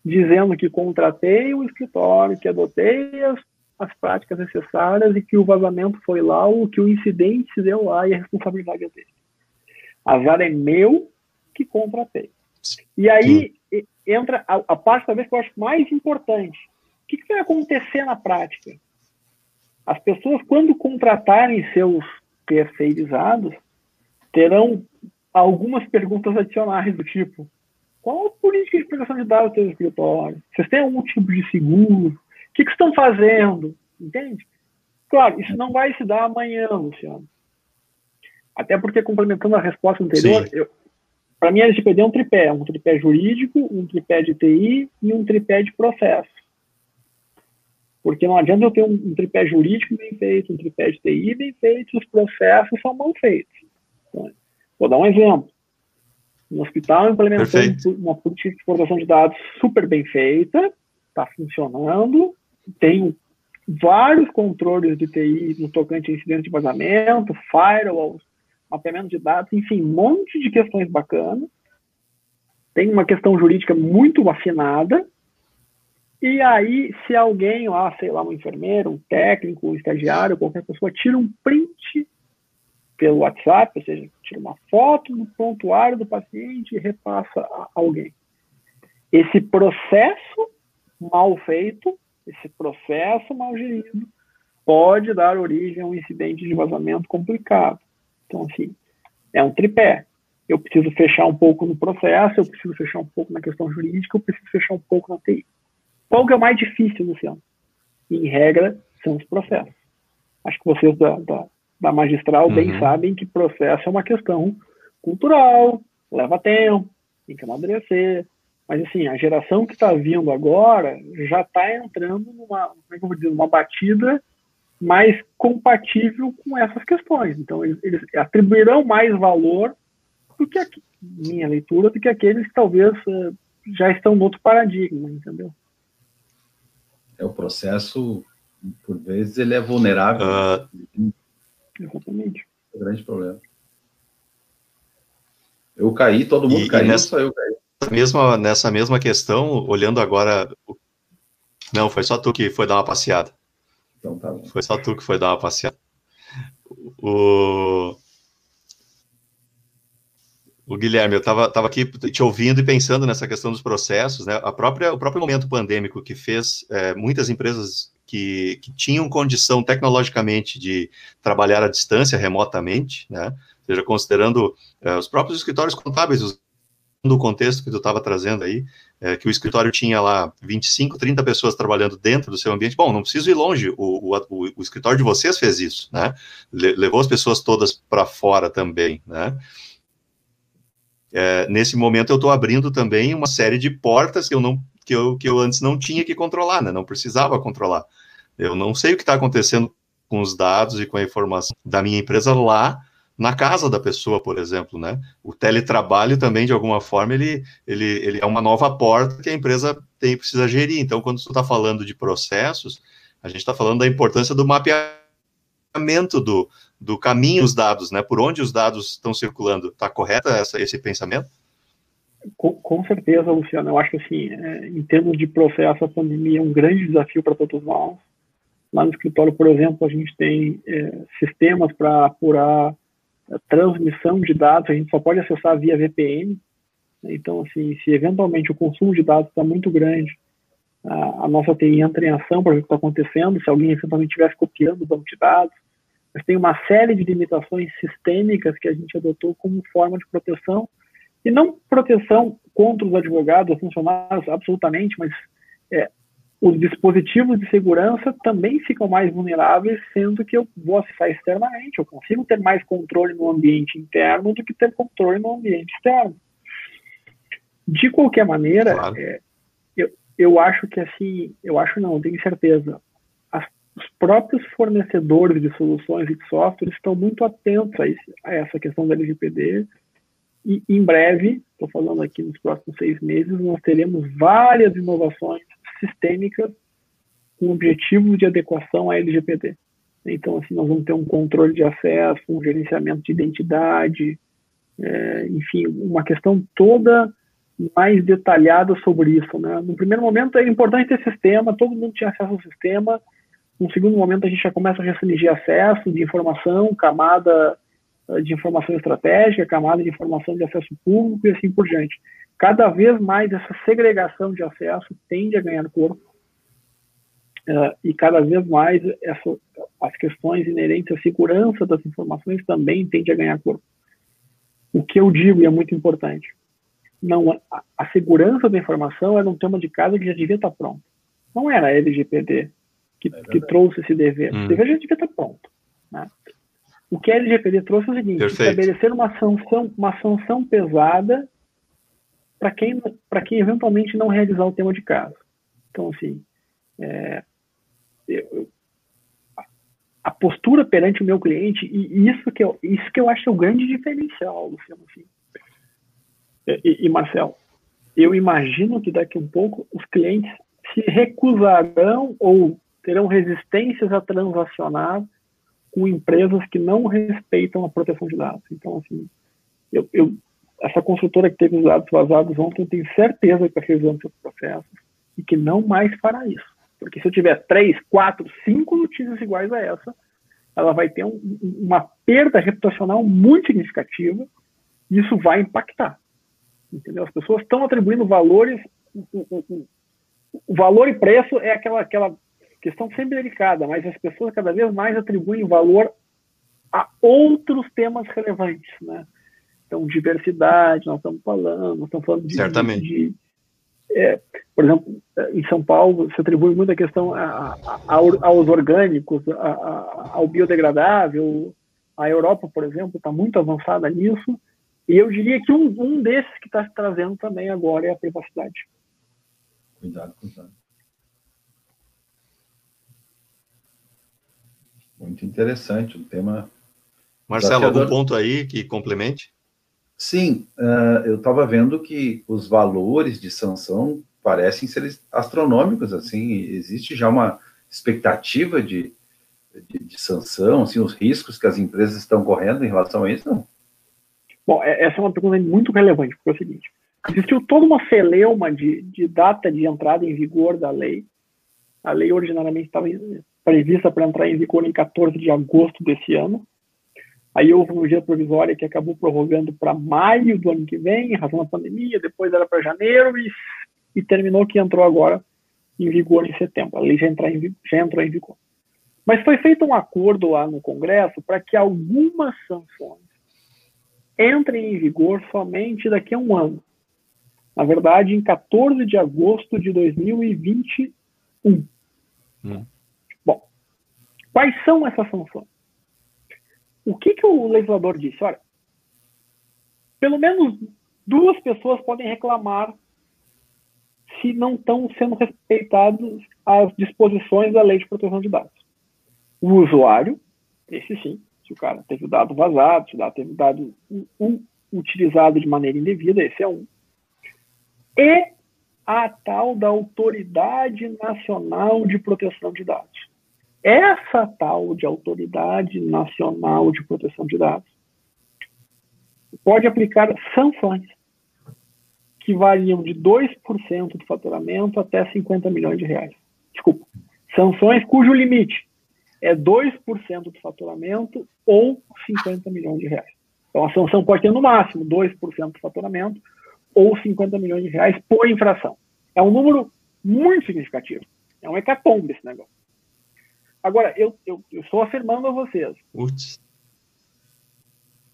dizendo que contratei um escritório, que adotei as, as práticas necessárias e que o vazamento foi lá ou que o incidente se deu lá e a responsabilidade é dele. Azar é meu que contratei. E aí Sim. entra a, a, parte, talvez, que eu acho mais importante. O que, que vai acontecer na prática? As pessoas, quando contratarem seus terceirizados terão algumas perguntas adicionais do tipo qual a política de proteção de dados do seu escritório? Vocês têm algum tipo de seguro? O que, que estão fazendo? Entende? Claro, isso não vai se dar amanhã, Luciano. Até porque, complementando a resposta anterior, para mim a LGPD é um tripé. Um tripé jurídico, um tripé de TI e um tripé de processo. Porque não adianta eu ter um, um, tripé jurídico bem feito, um tripé de TI bem feito, os processos são mal feitos. Então, vou dar um exemplo. No hospital, implementando Perfeito. uma política de exportação de dados super bem feita, está funcionando, tem vários controles de TI no tocante a incidentes de vazamento, firewalls, mapeamento de dados, enfim, um monte de questões bacanas. Tem uma questão jurídica muito afinada, e aí, se alguém lá, sei lá, um enfermeiro, um técnico, um estagiário, qualquer pessoa, tira um print pelo WhatsApp, ou seja, tira uma foto do prontuário do paciente e repassa a alguém. Esse processo mal feito, esse processo mal gerido, pode dar origem a um incidente de vazamento complicado. Então, assim, é um tripé. Eu preciso fechar um pouco no processo, eu preciso fechar um pouco na questão jurídica, eu preciso fechar um pouco na TI. Qual que é o mais difícil, Luciano? Em regra, são os processos. Acho que vocês da, da, da magistral uhum. bem sabem que processo é uma questão cultural, leva tempo, tem que amadurecer. Mas, assim, a geração que está vindo agora já está entrando numa, como é que eu vou dizer, numa batida mais compatível com essas questões. Então, eles, eles atribuirão mais valor do que, a, minha leitura, do que aqueles que talvez uh, já estão no outro paradigma, entendeu? É o processo, por vezes, ele é vulnerável. Uh... Exatamente. É um grande problema. Eu caí, todo mundo e, caiu, e nessa, só eu caí. Mesma, nessa mesma questão, olhando agora. Não, foi só tu que foi dar uma passeada. Então tá bom. Foi só tu que foi dar uma passeada. O, o Guilherme, eu estava tava aqui te ouvindo e pensando nessa questão dos processos, né? A própria, o próprio momento pandêmico que fez é, muitas empresas que, que, tinham condição tecnologicamente de trabalhar à distância, remotamente, né? seja, considerando é, os próprios escritórios contábeis, do contexto que tu estava trazendo aí, é, que o escritório tinha lá 25, 30 pessoas trabalhando dentro do seu ambiente. Bom, não preciso ir longe, o, o, o escritório de vocês fez isso, né? Le, levou as pessoas todas para fora também, né? É, nesse momento eu estou abrindo também uma série de portas que eu não que eu, que eu antes não tinha que controlar, né? Não precisava controlar. Eu não sei o que está acontecendo com os dados e com a informação da minha empresa lá na casa da pessoa, por exemplo, né? O teletrabalho também, de alguma forma, ele, ele, ele é uma nova porta que a empresa tem precisa gerir. Então, quando você está falando de processos, a gente está falando da importância do mapeamento do, do caminho dos dados, né? Por onde os dados estão circulando. Está correto essa, esse pensamento? Com, com, certeza, Luciano. Eu acho que, assim, é, em termos de processo, a pandemia é um grande desafio para todos nós. Lá no escritório, por exemplo, a gente tem é, sistemas para apurar transmissão de dados, a gente só pode acessar via VPN. Então, assim, se eventualmente o consumo de dados está muito grande, a, a, nossa TI entra em ação para ver o que está acontecendo, se alguém eventualmente estivesse copiando o banco de dados. Mas tem uma série de limitações sistêmicas que a gente adotou como forma de proteção, e não proteção contra os advogados, funcionários, absolutamente, mas é, os dispositivos de segurança também ficam mais vulneráveis, sendo que eu vou acessar externamente. Eu consigo ter mais controle no ambiente interno do que ter controle no ambiente externo. De qualquer maneira, claro. é, eu, eu acho que assim, eu acho não, eu tenho certeza, as, os próprios fornecedores de soluções e de software estão muito atentos a, esse, a essa questão da LGPD e em breve, estou falando aqui nos próximos seis meses, nós teremos várias inovações sistêmicas com objetivos de adequação à LGPD. Então, assim, nós vamos ter um controle de acesso, um gerenciamento de identidade, é, enfim, uma questão toda mais detalhada sobre isso. Né? No primeiro momento é importante ter sistema, todo mundo tinha acesso ao sistema. No segundo momento a gente já começa a restringir acesso de informação, camada eh, de informação estratégica, camada de informação de acesso público e assim por diante cada vez mais essa segregação de acesso tende a ganhar corpo uh, e cada vez mais essa, as questões inerentes à segurança das informações também tende a ganhar corpo. O que eu digo e é muito importante, não a, a segurança da informação era um tema de casa que já devia estar pronto. Não era a LGPD que, é que trouxe esse dever. Hum. O dever já devia estar pronto. Né? O que a LGPD trouxe é o seguinte: Perfeito. estabelecer uma sanção, uma sanção pesada para quem, quem eventualmente não realizar o tema de casa. Então, assim, é, eu, a postura perante o meu cliente, e isso que eu, isso que eu acho é o grande diferencial, Luciano. Assim. E, e, Marcel, eu imagino que daqui um pouco os clientes se recusarão ou terão resistências a transacionar com empresas que não respeitam a proteção de dados. Então, assim, eu, eu essa consultora que teve os dados vazados ontem, tenho certeza que está revisando seus processos e que não mais fará isso. Porque se eu tiver três, quatro, cinco notícias iguais a essa, ela vai ter um, uma perda reputacional muito significativa e isso vai impactar. Entendeu? As pessoas estão atribuindo valores. O, o valor e preço é aquela, aquela questão sempre delicada, mas as pessoas cada vez mais atribuem valor a outros temas relevantes, né? Então, diversidade, nós estamos falando, nós estamos falando de... Certamente. De, é, por exemplo, em São Paulo, se atribui muita questão a, a, a, aos orgânicos, ao biodegradável. A Europa, por exemplo, está muito avançada nisso. E eu diria que um, um desses que está se trazendo também agora é a privacidade. Cuidado, cuidado. Muito interessante, um tema. Marcelo, algum ponto aí que complemente? Sim, uh, eu estava vendo que os valores de sanção parecem ser astronômicos, assim, existe já uma expectativa de, de, de, sanção, assim, os riscos que as empresas estão correndo em relação a isso, não? Bom, é, essa é uma pergunta muito relevante, porque é o seguinte, existiu toda uma celeuma de, de data de entrada em vigor da lei, a lei originalmente estava prevista para entrar em vigor em 14 de agosto desse ano, Aí houve uma medida provisória que acabou prorrogando para maio do ano que vem, em razão da pandemia, depois era para janeiro e, e, terminou que entrou agora em vigor em setembro. A lei já, em, já entrou em vigor. Mas foi feito um acordo lá no Congresso para que algumas sanções entrem em vigor somente daqui a um ano. Na verdade, em 14 de agosto de 2021. Hum. Bom, quais são essas sanções? O que, que o legislador disse? Olha, pelo menos duas pessoas podem reclamar se não estão sendo respeitadas as disposições da lei de proteção de dados. O usuário, esse sim, se o cara teve o dado vazado, se o dado teve o dado utilizado de maneira indevida, esse é um. E a tal da Autoridade Nacional de Proteção de Dados. Essa tal de Autoridade Nacional de Proteção de Dados pode aplicar sanções que variam de 2% do faturamento até 50 milhões de reais. Desculpa. Sanções cujo limite é 2% do faturamento ou 50 milhões de reais. Então, a sanção pode ter no máximo 2% do faturamento ou 50 milhões de reais por infração. É um número muito significativo. É um hecatombe esse negócio. Agora, eu, eu, eu estou afirmando a vocês. Uts.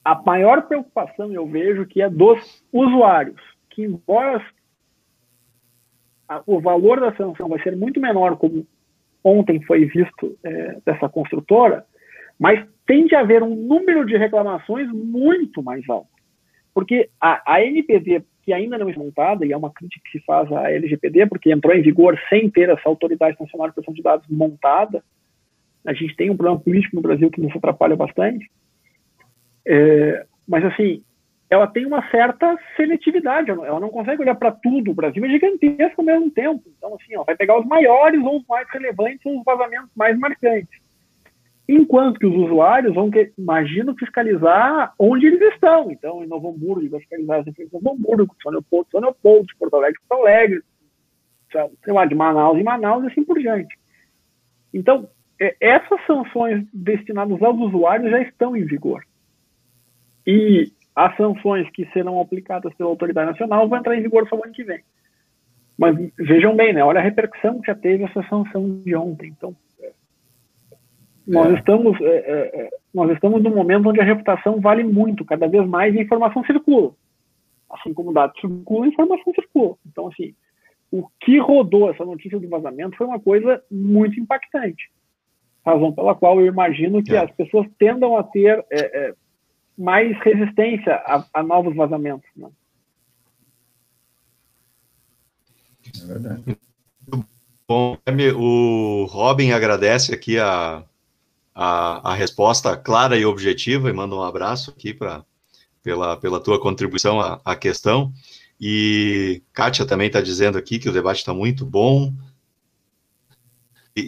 A maior preocupação eu vejo que é dos usuários, que embora a, o valor da sanção vai ser muito menor, como ontem foi visto é, dessa construtora, mas tende a haver um número de reclamações muito mais alto. Porque a, a NPD, que ainda não é montada, e é uma crítica que se faz à LGPD, porque entrou em vigor sem ter essa Autoridade Nacional de Proteção de Dados montada, a gente tem um problema político no Brasil que nos atrapalha bastante. É, mas, assim, ela tem uma certa seletividade, ela não consegue olhar para tudo. O Brasil é gigantesco ao mesmo tempo. Então, assim, ela vai pegar os maiores ou os mais relevantes ou os vazamentos mais marcantes. Enquanto que os usuários vão, que, imagino, fiscalizar onde eles estão. Então, em Novo Hamburgo, vai fiscalizar as empresas de Novo Hamburgo, São Leopoldo, São Leopoldo, Porto Alegre, Porto Alegre, sei lá, de Manaus em Manaus e assim por diante. Então, essas sanções destinadas aos usuários já estão em vigor. E as sanções que serão aplicadas pela autoridade nacional vão entrar em vigor só no ano que vem. Mas vejam bem, né? Olha a repercussão que já teve essa sanção de ontem. Então, nós é. estamos é, é, é, nós estamos num momento onde a reputação vale muito, cada vez mais a informação circula. Assim como dados circulam, a informação circula. Então, assim, o que rodou essa notícia do vazamento foi uma coisa muito impactante razão pela qual eu imagino que é. as pessoas tendam a ter é, é, mais resistência a, a novos vazamentos. Né? É verdade. Bom. O Robin agradece aqui a, a, a resposta clara e objetiva e manda um abraço aqui para pela, pela tua contribuição à, à questão. E Kátia também está dizendo aqui que o debate está muito bom,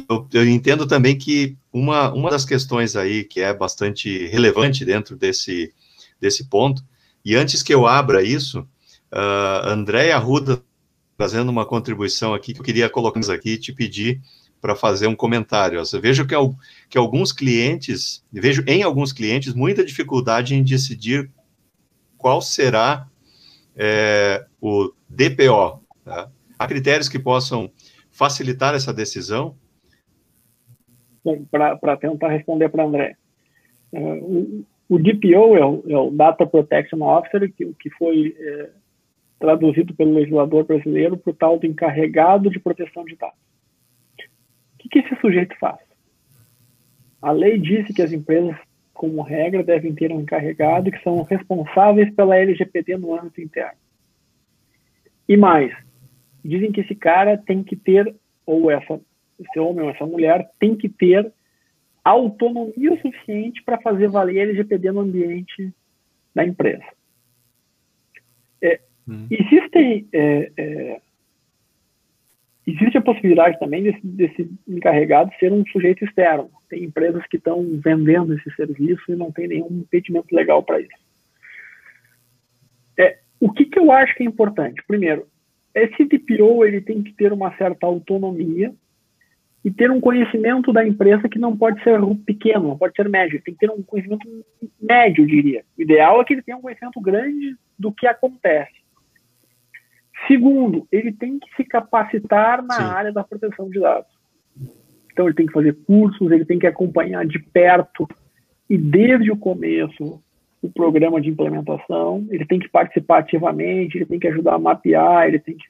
eu, eu, entendo também que uma, uma das questões aí que é bastante relevante dentro desse, desse ponto, e antes que eu abra isso, uh, André Arruda trazendo uma contribuição aqui que eu queria colocar aqui e te pedir para fazer um comentário. Eu vejo que, que alguns clientes, vejo em alguns clientes muita dificuldade em decidir qual será é, o DPO. Tá? Há critérios que possam facilitar essa decisão, para tentar responder para André. Uh, o, o, DPO é o, é o, Data Protection Officer, que, que foi é, traduzido pelo legislador brasileiro por tal do encarregado de proteção de dados. O que, que esse sujeito faz? A lei disse que as empresas, como regra, devem ter um encarregado que são responsáveis pela LGPD no âmbito interno. E mais, dizem que esse cara tem que ter, ou essa, esse homem ou essa mulher, tem que ter autonomia suficiente para fazer valer LGPD no ambiente da empresa. É, hum. Existem é, é, existe a possibilidade também desse, desse, encarregado ser um sujeito externo. Tem empresas que estão vendendo esse serviço e não tem nenhum impedimento legal para isso. É, o que, que eu acho que é importante? Primeiro, esse DPO ele tem que ter uma certa autonomia e ter um conhecimento da empresa que não pode ser pequeno, não pode ser médio, tem que ter um conhecimento médio, diria. O ideal é que ele tenha um conhecimento grande do que acontece. Segundo, ele tem que se capacitar na Sim. área da proteção de dados. Então, ele tem que fazer cursos, ele tem que acompanhar de perto e desde o começo o programa de implementação, ele tem que participar ativamente, ele tem que ajudar a mapear, ele tem que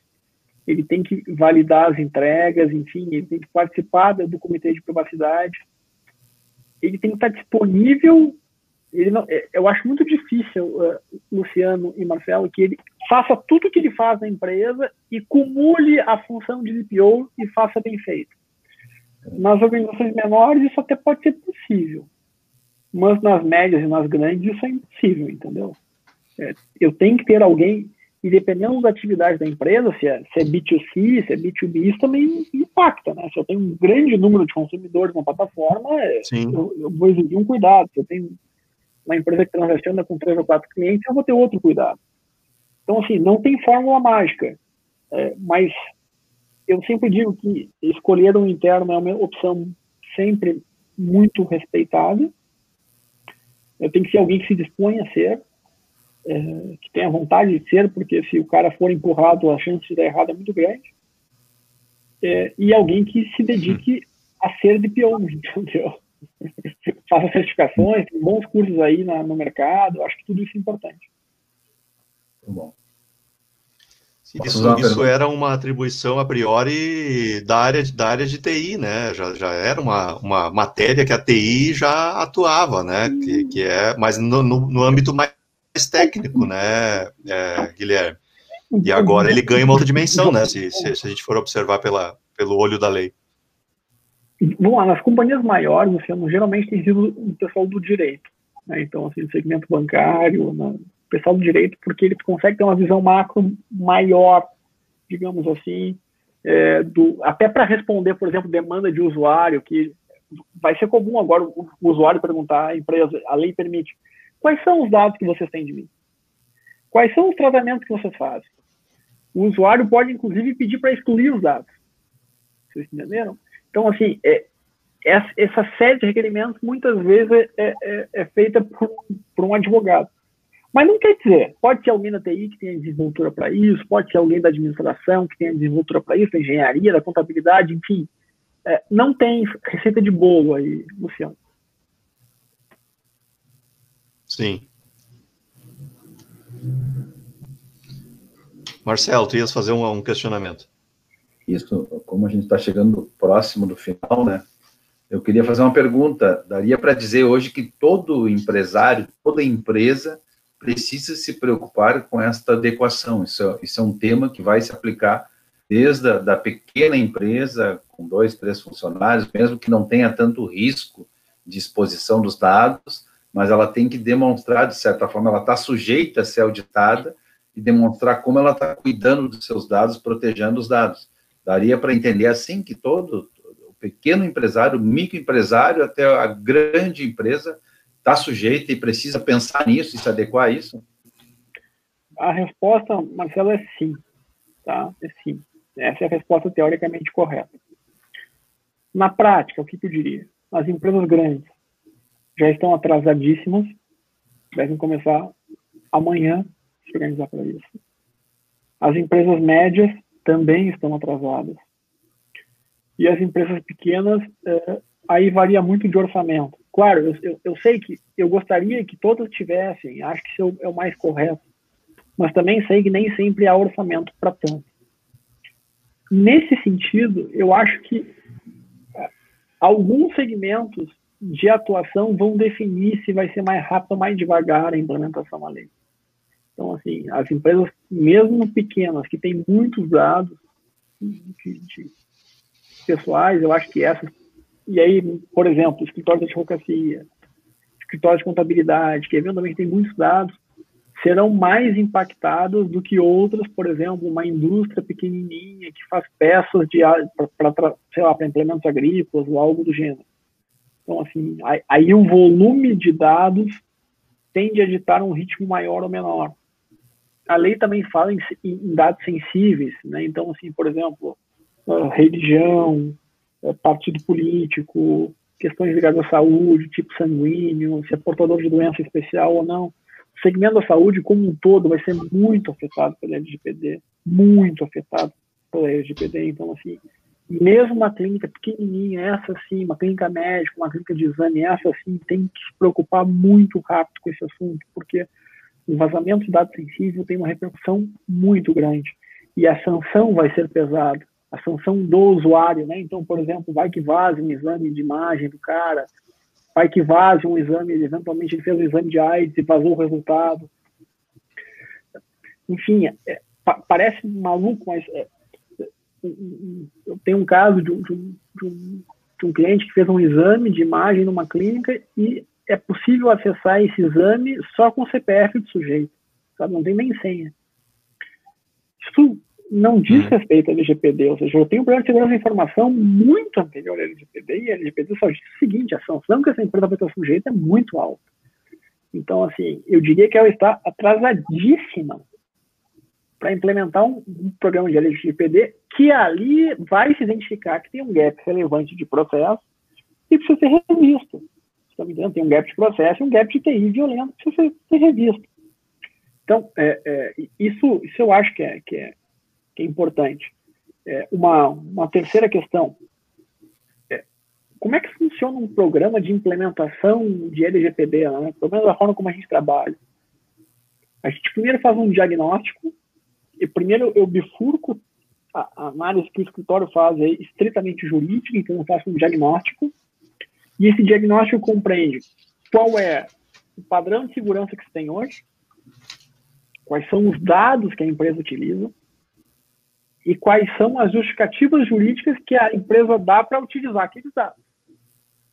ele tem que validar as entregas, enfim, ele tem que participar do comitê de privacidade, ele tem que estar disponível. Ele não, é, eu acho muito difícil, uh, Luciano e Marcelo, que ele faça tudo o que ele faz na empresa e cumule a função de DPO e faça bem feito. Nas organizações menores, isso até pode ser possível, mas nas médias e nas grandes, isso é impossível, entendeu? É, eu tenho que ter alguém e dependendo da atividade da empresa, se é, se é B2C, se é B2B, isso também impacta, né? Se eu tenho um grande número de consumidores na plataforma, é, eu, eu, vou exigir um cuidado. Se eu tenho uma empresa que transaciona com três ou quatro clientes, eu vou ter outro cuidado. Então, assim, não tem fórmula mágica, é, mas eu sempre digo que escolher um interno é uma opção sempre muito respeitada. Eu tenho que ser alguém que se dispõe a ser, é, que tenha vontade de ser, porque se o cara for empurrado, a chance de dar errado é muito grande. É, e alguém que se dedique a ser de peão, entendeu? Faça certificações, tem bons cursos aí na, no mercado, acho que tudo isso é importante. Muito bom. Isso, isso, era uma atribuição a priori da área, da área de TI, né? Já, já era uma, uma matéria que a TI já atuava, né? Que, que é, mas no, no, no âmbito mais técnico, né, é, Guilherme? E agora ele ganha uma outra dimensão, né? Se, se, se, a gente for observar pela, pelo olho da lei. Vamos lá, nas companhias maiores, Luciano, geralmente tem sido o pessoal do direito. Né? Então, assim, no segmento bancário, o pessoal do direito, porque eles conseguem ter uma visão macro maior, digamos assim, é, do, até para responder, por exemplo, demanda de usuário, que vai ser comum agora o, o usuário perguntar à empresa, a lei permite, Quais são os dados que vocês têm de mim? Quais são os tratamentos que vocês fazem? O usuário pode, inclusive, pedir para excluir os dados. Vocês entenderam? Então, assim, é, essa série de requerimentos muitas vezes é, é, é, é feita por, por, um advogado. Mas não quer dizer, pode ser alguém da TI que tenha desenvoltura para isso, pode ser alguém da administração que tenha desenvoltura para isso, da engenharia, da contabilidade, enfim. É, não tem receita de bolo aí, Luciano. Sim. Marcelo, tu ias fazer um, um questionamento. Isso, como a gente está chegando próximo do final, né? Eu queria fazer uma pergunta. Daria para dizer hoje que todo empresário, toda empresa precisa se preocupar com esta adequação. Isso, é, isso é um tema que vai se aplicar desde a da pequena empresa, com dois, três funcionários, mesmo que não tenha tanto risco de exposição dos dados, mas ela tem que demonstrar, de certa forma, ela está sujeita a ser auditada e demonstrar como ela está cuidando dos seus dados, protegendo os dados. Daria para entender assim que todo o pequeno empresário, microempresário, até a grande empresa está sujeita e precisa pensar nisso e se adequar a isso? A resposta, Marcelo, é sim. Tá? É sim. Essa é a resposta teoricamente correta. Na prática, o que, que eu diria? As empresas grandes, já estão atrasadíssimas, devem começar amanhã se organizar para isso. As empresas médias também estão atrasadas. E as empresas pequenas, é, aí varia muito de orçamento. Claro, eu, eu, eu sei que eu gostaria que todos tivessem, acho que isso é o mais correto, mas também sei que nem sempre há orçamento para tanto. Nesse sentido, eu acho que é, alguns segmentos de atuação vão definir se vai ser mais rápido ou mais devagar a implementação da lei. Então, assim, as empresas, mesmo pequenas, que têm muitos dados de, de pessoais, eu acho que essas. E aí, por exemplo, escritórios de advocacia, escritórios de contabilidade, que eventualmente têm muitos dados, serão mais impactados do que outras, por exemplo, uma indústria pequenininha que faz peças para sei lá para implementos agrícolas ou algo do gênero. Então assim, aí o volume de dados tende a ditar um ritmo maior ou menor. A lei também fala em, em dados sensíveis, né? Então assim, por exemplo, religião, partido político, questões ligadas à saúde, tipo sanguíneo, se é portador de doença especial ou não o segmento da saúde como um todo vai ser muito afetado pela LGPD, muito afetado pela LGPD. Então, assim, mesmo uma clínica pequenininha, essa sim, uma clínica médica, uma clínica de exame, essa sim, tem que se preocupar muito rápido com esse assunto, porque o vazamento de dados sensíveis tem uma repercussão muito grande e a sanção vai ser pesada. A sanção do usuário, né? Então, por exemplo, vai que vaze um exame de imagem do cara, pai que vaza um exame, eventualmente ele fez um exame de AIDS e vazou o resultado. Enfim, é, pa parece maluco, mas é, eu tenho um caso de um, de, um, de, um, de cliente que fez um exame de imagem numa clínica e é possível acessar esse exame só com o CPF do sujeito, sabe? Não tem nem senha. Isso não diz uhum. respeito à LGPD, ou seja, eu tenho um problema de segurança da informação muito anterior à LGPD, e a LGPD só diz o seguinte, a sanção que essa empresa vai estar sujeita é muito alta. Então, assim, eu diria que ela está atrasadíssima para implementar um, um, programa de LGPD que ali vai se identificar que tem um gap relevante de processo e precisa ser revisto. Está me Tem um gap de processo e um gap de TI violento que precisa ser, revisto. Então, é, é, isso, isso eu acho que é, que é, que é importante. É, uma, uma terceira questão. É, como é que funciona um programa de implementação de LGPD, né? pelo menos a forma como a gente trabalha? A gente primeiro faz um diagnóstico, primeiro eu bifurco a, análise que o escritório faz é estritamente jurídica, então eu faço um diagnóstico, e esse diagnóstico compreende qual é o padrão de segurança que se tem hoje, quais são os dados que a empresa utiliza, e quais são as justificativas jurídicas que a empresa dá para utilizar aqueles dados.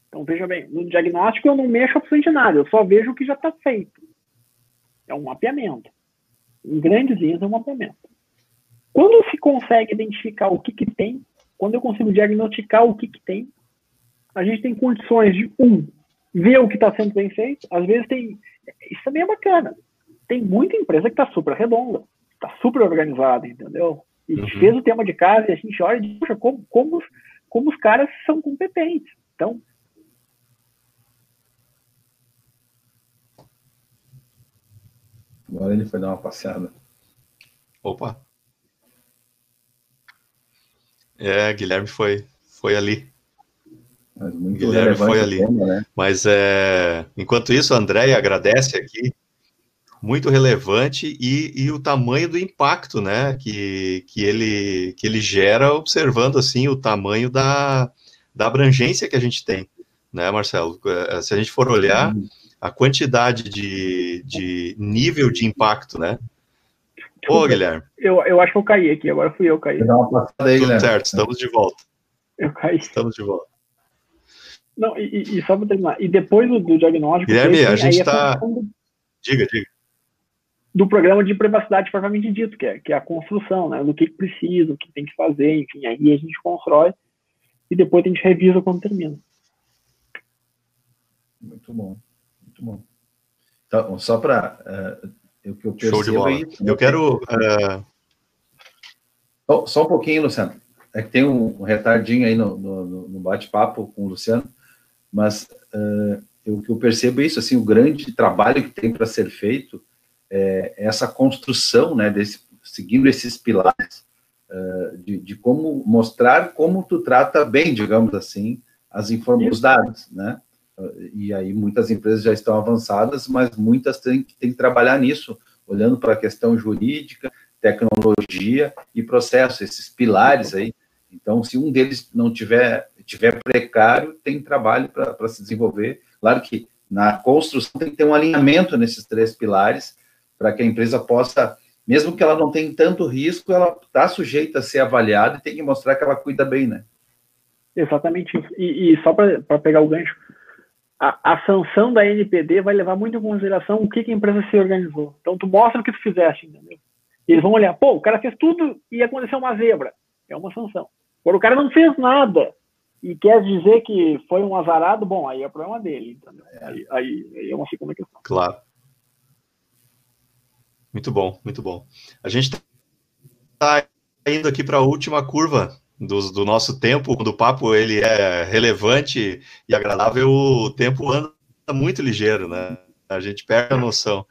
Então, veja bem, no diagnóstico eu não mexo absolutamente nada, eu só vejo o que já está feito. É um mapeamento. Em grandes linhas, é um mapeamento. Quando se consegue identificar o que, que tem, quando eu consigo diagnosticar o que, que tem, a gente tem condições de, um, ver o que está sendo bem feito. Às vezes tem. Isso também é bacana. Tem muita empresa que está super redonda, está super organizada, entendeu? E uhum. fez o tema de casa e a gente olha e diz, poxa, como, como, como os caras são competentes. Então. Agora ele foi dar uma passeada. Opa! É, Guilherme foi, foi ali. Guilherme foi ali. Tema, né? Mas é, enquanto isso, a Andréia agradece aqui muito relevante e, e, o tamanho do impacto, né, que, que, ele, que ele gera observando, assim, o tamanho da, da abrangência que a gente tem, né, Marcelo? É, se a gente for olhar a quantidade de, de nível de impacto, né? Ô, Guilherme. Eu, eu acho que eu caí aqui, agora fui eu caí. Aí, Tudo certo, estamos de volta. Eu caí. Estamos de volta. Não, e, e só para terminar, e depois do, do diagnóstico... Guilherme, a gente está... Diga, diga do programa de privacidade propriamente dito, que é, que é a construção, né, do que precisa, o que tem que fazer, enfim, aí a gente constrói e depois a gente revisa quando termina. Muito bom, muito bom. Então, só para uh, o que eu percebo Show de bola. Aí, eu quero... Uh... Só, só, um pouquinho, Luciano. É que tem um, retardinho aí no, no, no bate-papo com o Luciano, mas uh, o que eu percebo é isso, assim, o grande trabalho que tem para ser feito é, essa construção, né, desse, seguindo esses pilares, uh, de, de, como mostrar como tu trata bem, digamos assim, as os dados, né? E aí muitas empresas já estão avançadas, mas muitas têm, têm que trabalhar nisso, olhando para a questão jurídica, tecnologia e processo, esses pilares aí. Então, se um deles não tiver, tiver precário, tem trabalho para se desenvolver. Claro que na construção tem que ter um alinhamento nesses três pilares para que a empresa possa, mesmo que ela não tenha tanto risco, ela está sujeita a ser avaliada e tem que mostrar que ela cuida bem, né? Exatamente isso. E, e só para pegar o gancho, a, a, sanção da NPD vai levar muito em consideração o que, que, a empresa se organizou. Então, tu mostra o que tu fizeste, entendeu? E eles vão olhar, pô, o cara fez tudo e aconteceu uma zebra. É uma sanção. Agora, o cara não fez nada e quer dizer que foi um azarado, bom, aí é o problema dele, entendeu? Aí, aí, aí é uma segunda questão. Claro. Muito bom, muito bom. A gente está indo aqui para a última curva do, do, nosso tempo, quando o papo ele é relevante e agradável, o tempo anda muito ligeiro, né? A gente perde a noção.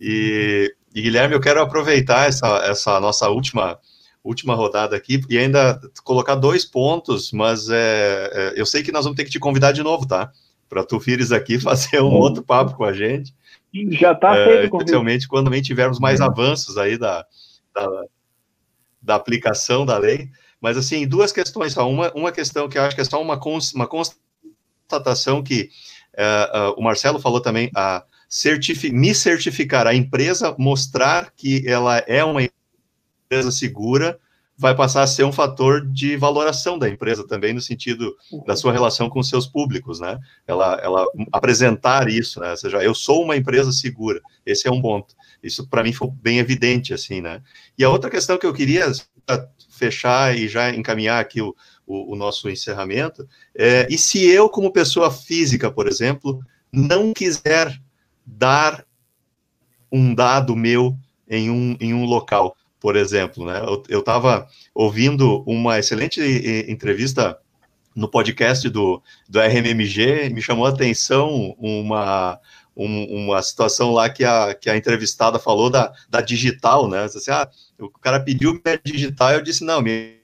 E, e Guilherme, eu quero aproveitar essa, essa nossa última última rodada aqui e ainda colocar dois pontos, mas é, é, eu sei que nós vamos ter que te convidar de novo, tá? Para tu vires aqui fazer um outro papo com a gente. Já está é, feito. Especialmente quando também tivermos mais avanços aí da, da, da aplicação da lei. Mas, assim, duas questões só. Uma, uma questão que eu acho que é só uma, cons, uma constatação que uh, uh, o Marcelo falou também, a certifi me certificar, a empresa mostrar que ela é uma empresa segura, vai passar a ser um fator de valoração da empresa também, no sentido da sua relação com seus públicos, né? Ela, ela apresentar isso, né? Ou seja, eu sou uma empresa segura, esse é um ponto. Isso para mim foi bem evidente, assim, né? E a outra questão que eu queria fechar e já encaminhar aqui o, o, o nosso encerramento, é, e se eu, como pessoa física, por exemplo, não quiser dar um dado meu em um, em um local, por exemplo, né? Eu estava ouvindo uma excelente entrevista no podcast do, do RMMG, me chamou a atenção uma, um, uma situação lá que a, que a entrevistada falou da, da digital, né? Assim, ah, o cara pediu minha digital, eu disse, não, minha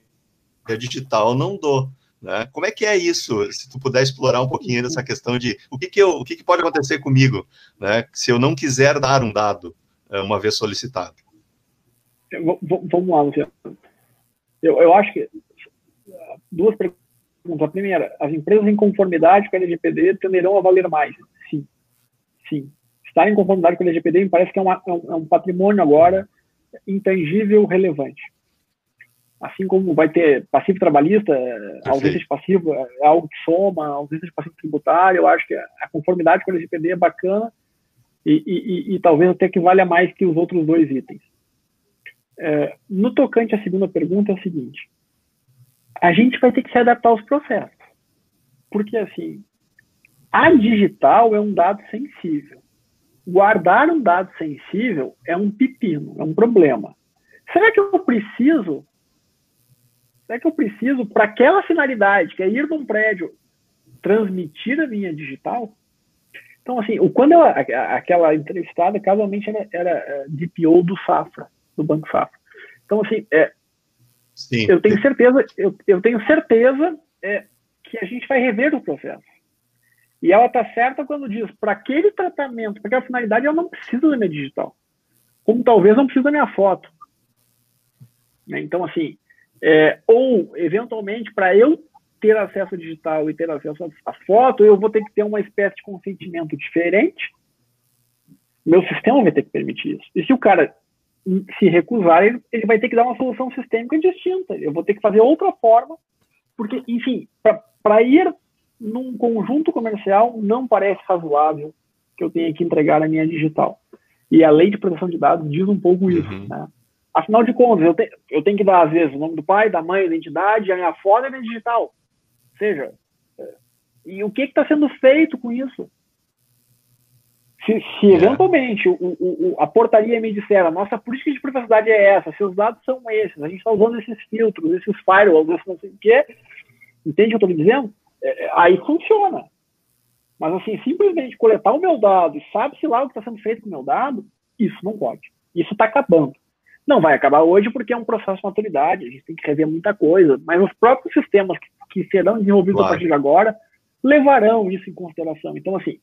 digital não dou. Né? Como é que é isso? Se tu puder explorar um pouquinho dessa questão de o que, que, eu, o que, que pode acontecer comigo, né? Se eu não quiser dar um dado eh, uma vez solicitado. Vamos lá, Luciano. Eu, eu acho que duas perguntas. A primeira, as empresas em conformidade com a LGPD tenderão a valer mais. Sim, sim. Estar em conformidade com a LGPD me parece que é, uma, é, um, é um patrimônio agora intangível relevante. Assim como vai ter passivo trabalhista, a ausência de passivo é algo que soma, ausência de passivo tributário, eu acho que a conformidade com a LGPD é bacana e, e, e, e talvez até que valha mais que os outros dois itens. É, no tocante à segunda pergunta é o seguinte, a gente vai ter que se adaptar aos processos, porque assim, a digital é um dado sensível guardar um dado sensível é um pepino, é um problema. Será que eu preciso? Será que eu preciso, para aquela finalidade, que é ir num prédio, transmitir a minha digital? Então, assim, quando ela, aquela entrevistada, casualmente, era, era é, DPO do Safra, do Banco Safra. Então, assim, é, eu tenho certeza, eu, eu tenho certeza é, que a gente vai rever o processo. E ela está certa quando diz, para aquele tratamento, para aquela finalidade, eu não preciso da minha digital. Como talvez não precise da minha foto. Né? Então, assim, é, ou, eventualmente, para eu ter acesso digital e ter acesso à foto, eu vou ter que ter uma espécie de consentimento diferente. Meu sistema vai ter que permitir isso. E se o cara se recusar, ele, ele vai ter que dar uma solução sistêmica distinta. Eu vou ter que fazer outra forma, porque, enfim, para ir num conjunto comercial, não parece razoável que eu tenha que entregar a minha digital. E a lei de proteção de dados diz um pouco isso. Uhum. Né? Afinal de contas, eu, te, eu tenho que dar, às vezes, o nome do pai, da mãe, a identidade, a minha foto e a minha digital. Ou seja, é, e o que está sendo feito com isso? Se, se é. eventualmente o, o, a portaria me disser a nossa política de privacidade é essa, seus dados são esses, a gente está usando esses filtros, esses firewalls, esses não sei o quê, entende o que eu estou dizendo? É, é, aí funciona. Mas, assim, simplesmente coletar o meu dado e sabe-se lá o que está sendo feito com o meu dado, isso não pode. Isso está acabando. Não vai acabar hoje porque é um processo de maturidade, a gente tem que rever muita coisa, mas os próprios sistemas que, que serão desenvolvidos claro. a partir de agora levarão isso em consideração. Então, assim,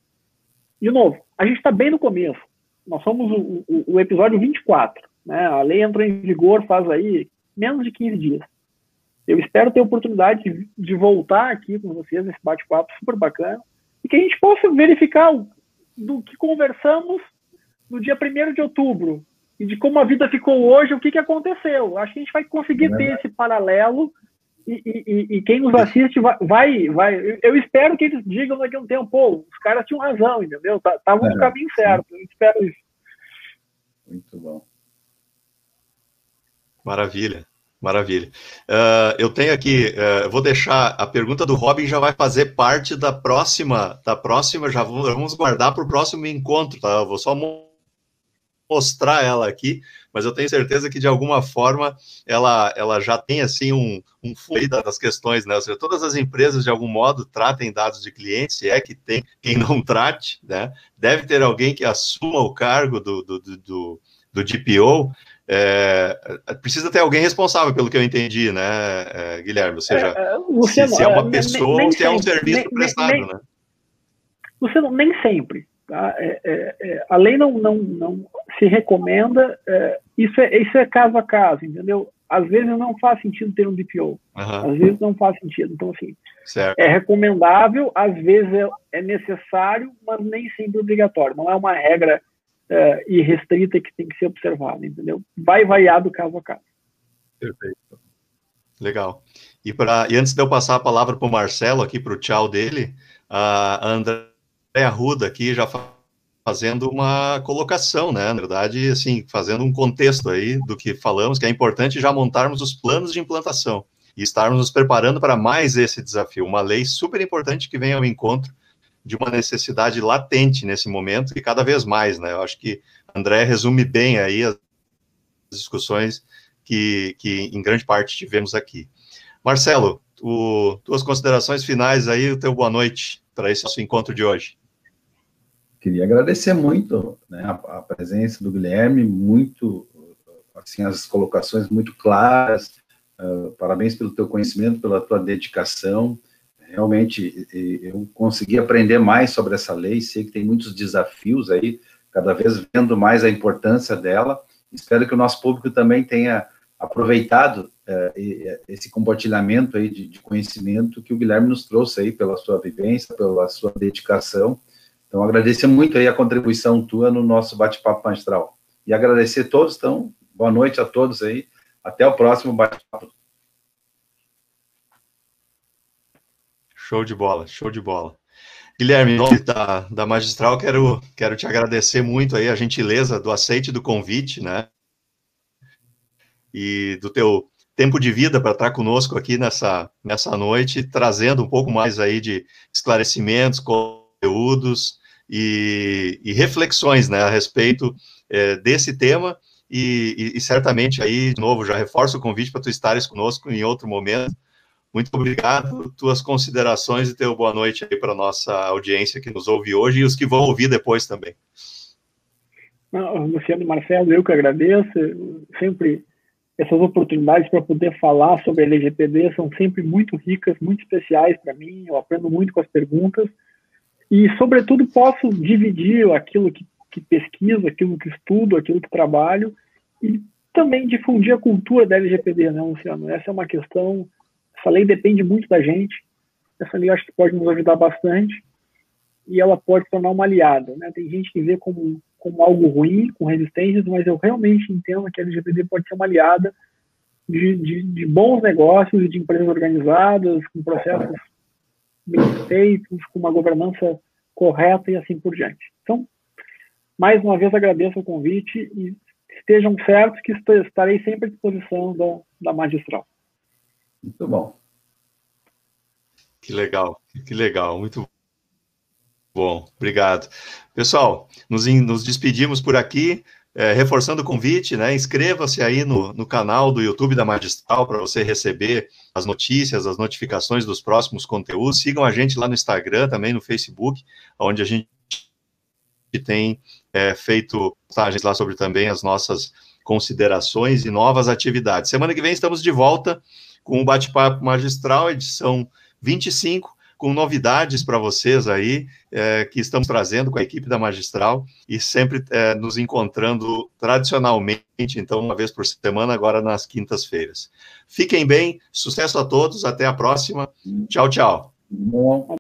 de novo, a gente está bem no começo. Nós somos o, o, o, episódio 24. Né? A lei entrou em vigor faz aí menos de 15 dias. Eu espero ter a oportunidade de, de voltar aqui com vocês nesse bate-papo super bacana e que a gente possa verificar o, do que conversamos no dia 1 de outubro e de como a vida ficou hoje, o que, que aconteceu. Acho que a gente vai conseguir é ter esse paralelo e, e, e, quem nos assiste vai, vai, vai, Eu espero que eles digam daqui a um tempo, pô, os caras tinham razão, entendeu? Estavam tá, é, no caminho certo. Eu espero isso. Muito bom. Maravilha. Maravilha. Uh, eu tenho aqui, uh, vou deixar a pergunta do Robin já vai fazer parte da próxima, da próxima, já vamos guardar para o próximo encontro, tá? Eu vou só mostrar ela aqui, mas eu tenho certeza que de alguma forma ela, ela já tem assim um, um fundo das questões, né? Ou seja, todas as empresas de algum modo tratem dados de clientes, se é que tem quem não trate, né? Deve ter alguém que assuma o cargo do, do, do, do, do DPO. É, precisa ter alguém responsável, pelo que eu entendi, né, é, Guilherme? Ou seja, é, é se, se, é uma pessoa nem, ou se é um serviço nem, prestado, nem, né? Você não, nem sempre. Tá? É, é, é, a lei não, não, não se recomenda, é, isso, é, isso é caso a caso, entendeu? Às vezes não faz sentido ter um DPO, uhum. às vezes não faz sentido. Então, assim, certo. é recomendável, às vezes é, é, necessário, mas nem sempre obrigatório. Não é uma regra é, irrestrita que tem que ser observada, entendeu? Vai variar do caso a caso. Perfeito. Legal. E, pra, e antes de eu passar a palavra para o Marcelo, aqui para o tchau dele, a André Arruda aqui já fazendo uma colocação, né? Na verdade, assim, fazendo um contexto aí do que falamos, que é importante já montarmos os planos de implantação e estarmos nos preparando para mais esse desafio. Uma lei super importante que vem ao encontro de uma necessidade latente nesse momento e cada vez mais, né? Eu acho que André resume bem aí as discussões que, que em grande parte tivemos aqui. Marcelo, tu, tuas considerações finais aí, o teu boa noite para esse nosso encontro de hoje queria agradecer muito né, a, a, presença do Guilherme, muito, assim, as colocações muito claras, uh, parabéns pelo teu conhecimento, pela tua dedicação, realmente eu consegui aprender mais sobre essa lei, sei que tem muitos desafios aí, cada vez vendo mais a importância dela, espero que o nosso público também tenha aproveitado uh, esse compartilhamento aí de, de conhecimento que o Guilherme nos trouxe aí pela sua vivência, pela sua dedicação, então, agradecer muito aí a contribuição tua no nosso bate-papo magistral. E agradecer a todos, então, boa noite a todos aí. Até o próximo bate-papo. Show de bola, show de bola. Guilherme, em nome da, da Magistral, quero, quero te agradecer muito aí a gentileza do aceite do convite, né? E do teu tempo de vida para estar conosco aqui nessa, nessa noite, trazendo um pouco mais aí de esclarecimentos, conteúdos e, e reflexões né, a respeito é, desse tema. E, e, e, certamente aí, de novo, já reforço o convite para tu estares conosco em outro momento. Muito obrigado, tuas considerações e teu boa noite aí para nossa audiência que nos ouve hoje e os que vão ouvir depois também. Luciano e Marcelo, eu que agradeço. Sempre essas oportunidades para poder falar sobre a LGPD são sempre muito ricas, muito especiais para mim. Eu aprendo muito com as perguntas e, sobretudo, posso dividir aquilo que, que pesquiso, aquilo que estudo, aquilo que trabalho e também difundir a cultura da LGPD, né, Luciano? Essa é uma questão, essa lei depende muito da gente, essa lei acho que pode nos ajudar bastante e ela pode tornar uma aliada, né? Tem gente que vê como, como algo ruim, com resistências, mas eu realmente entendo que a LGPD pode ser uma aliada de, de, de bons negócios de empresas organizadas, com processos bem feitos, com uma governança correta e assim por diante. Então, mais uma vez agradeço o convite e estejam certos que estarei sempre à disposição da, da magistral. Muito bom. Que legal, que legal, muito bom, obrigado. Pessoal, nos, nos despedimos por aqui. É, reforçando o convite, né? Inscreva-se aí no, no canal do YouTube da Magistral para você receber as notícias, as notificações dos próximos conteúdos. Sigam a gente lá no Instagram, também no Facebook, onde a gente tem é, feito postagens lá sobre também as nossas considerações e novas atividades. Semana que vem estamos de volta com o Bate-Papo Magistral, edição 25, com novidades para vocês aí, é, que estamos trazendo com a equipe da Magistral e sempre é, nos encontrando tradicionalmente, então, uma vez por semana, agora nas quintas-feiras. Fiquem bem, sucesso a todos, até a próxima. Tchau, tchau.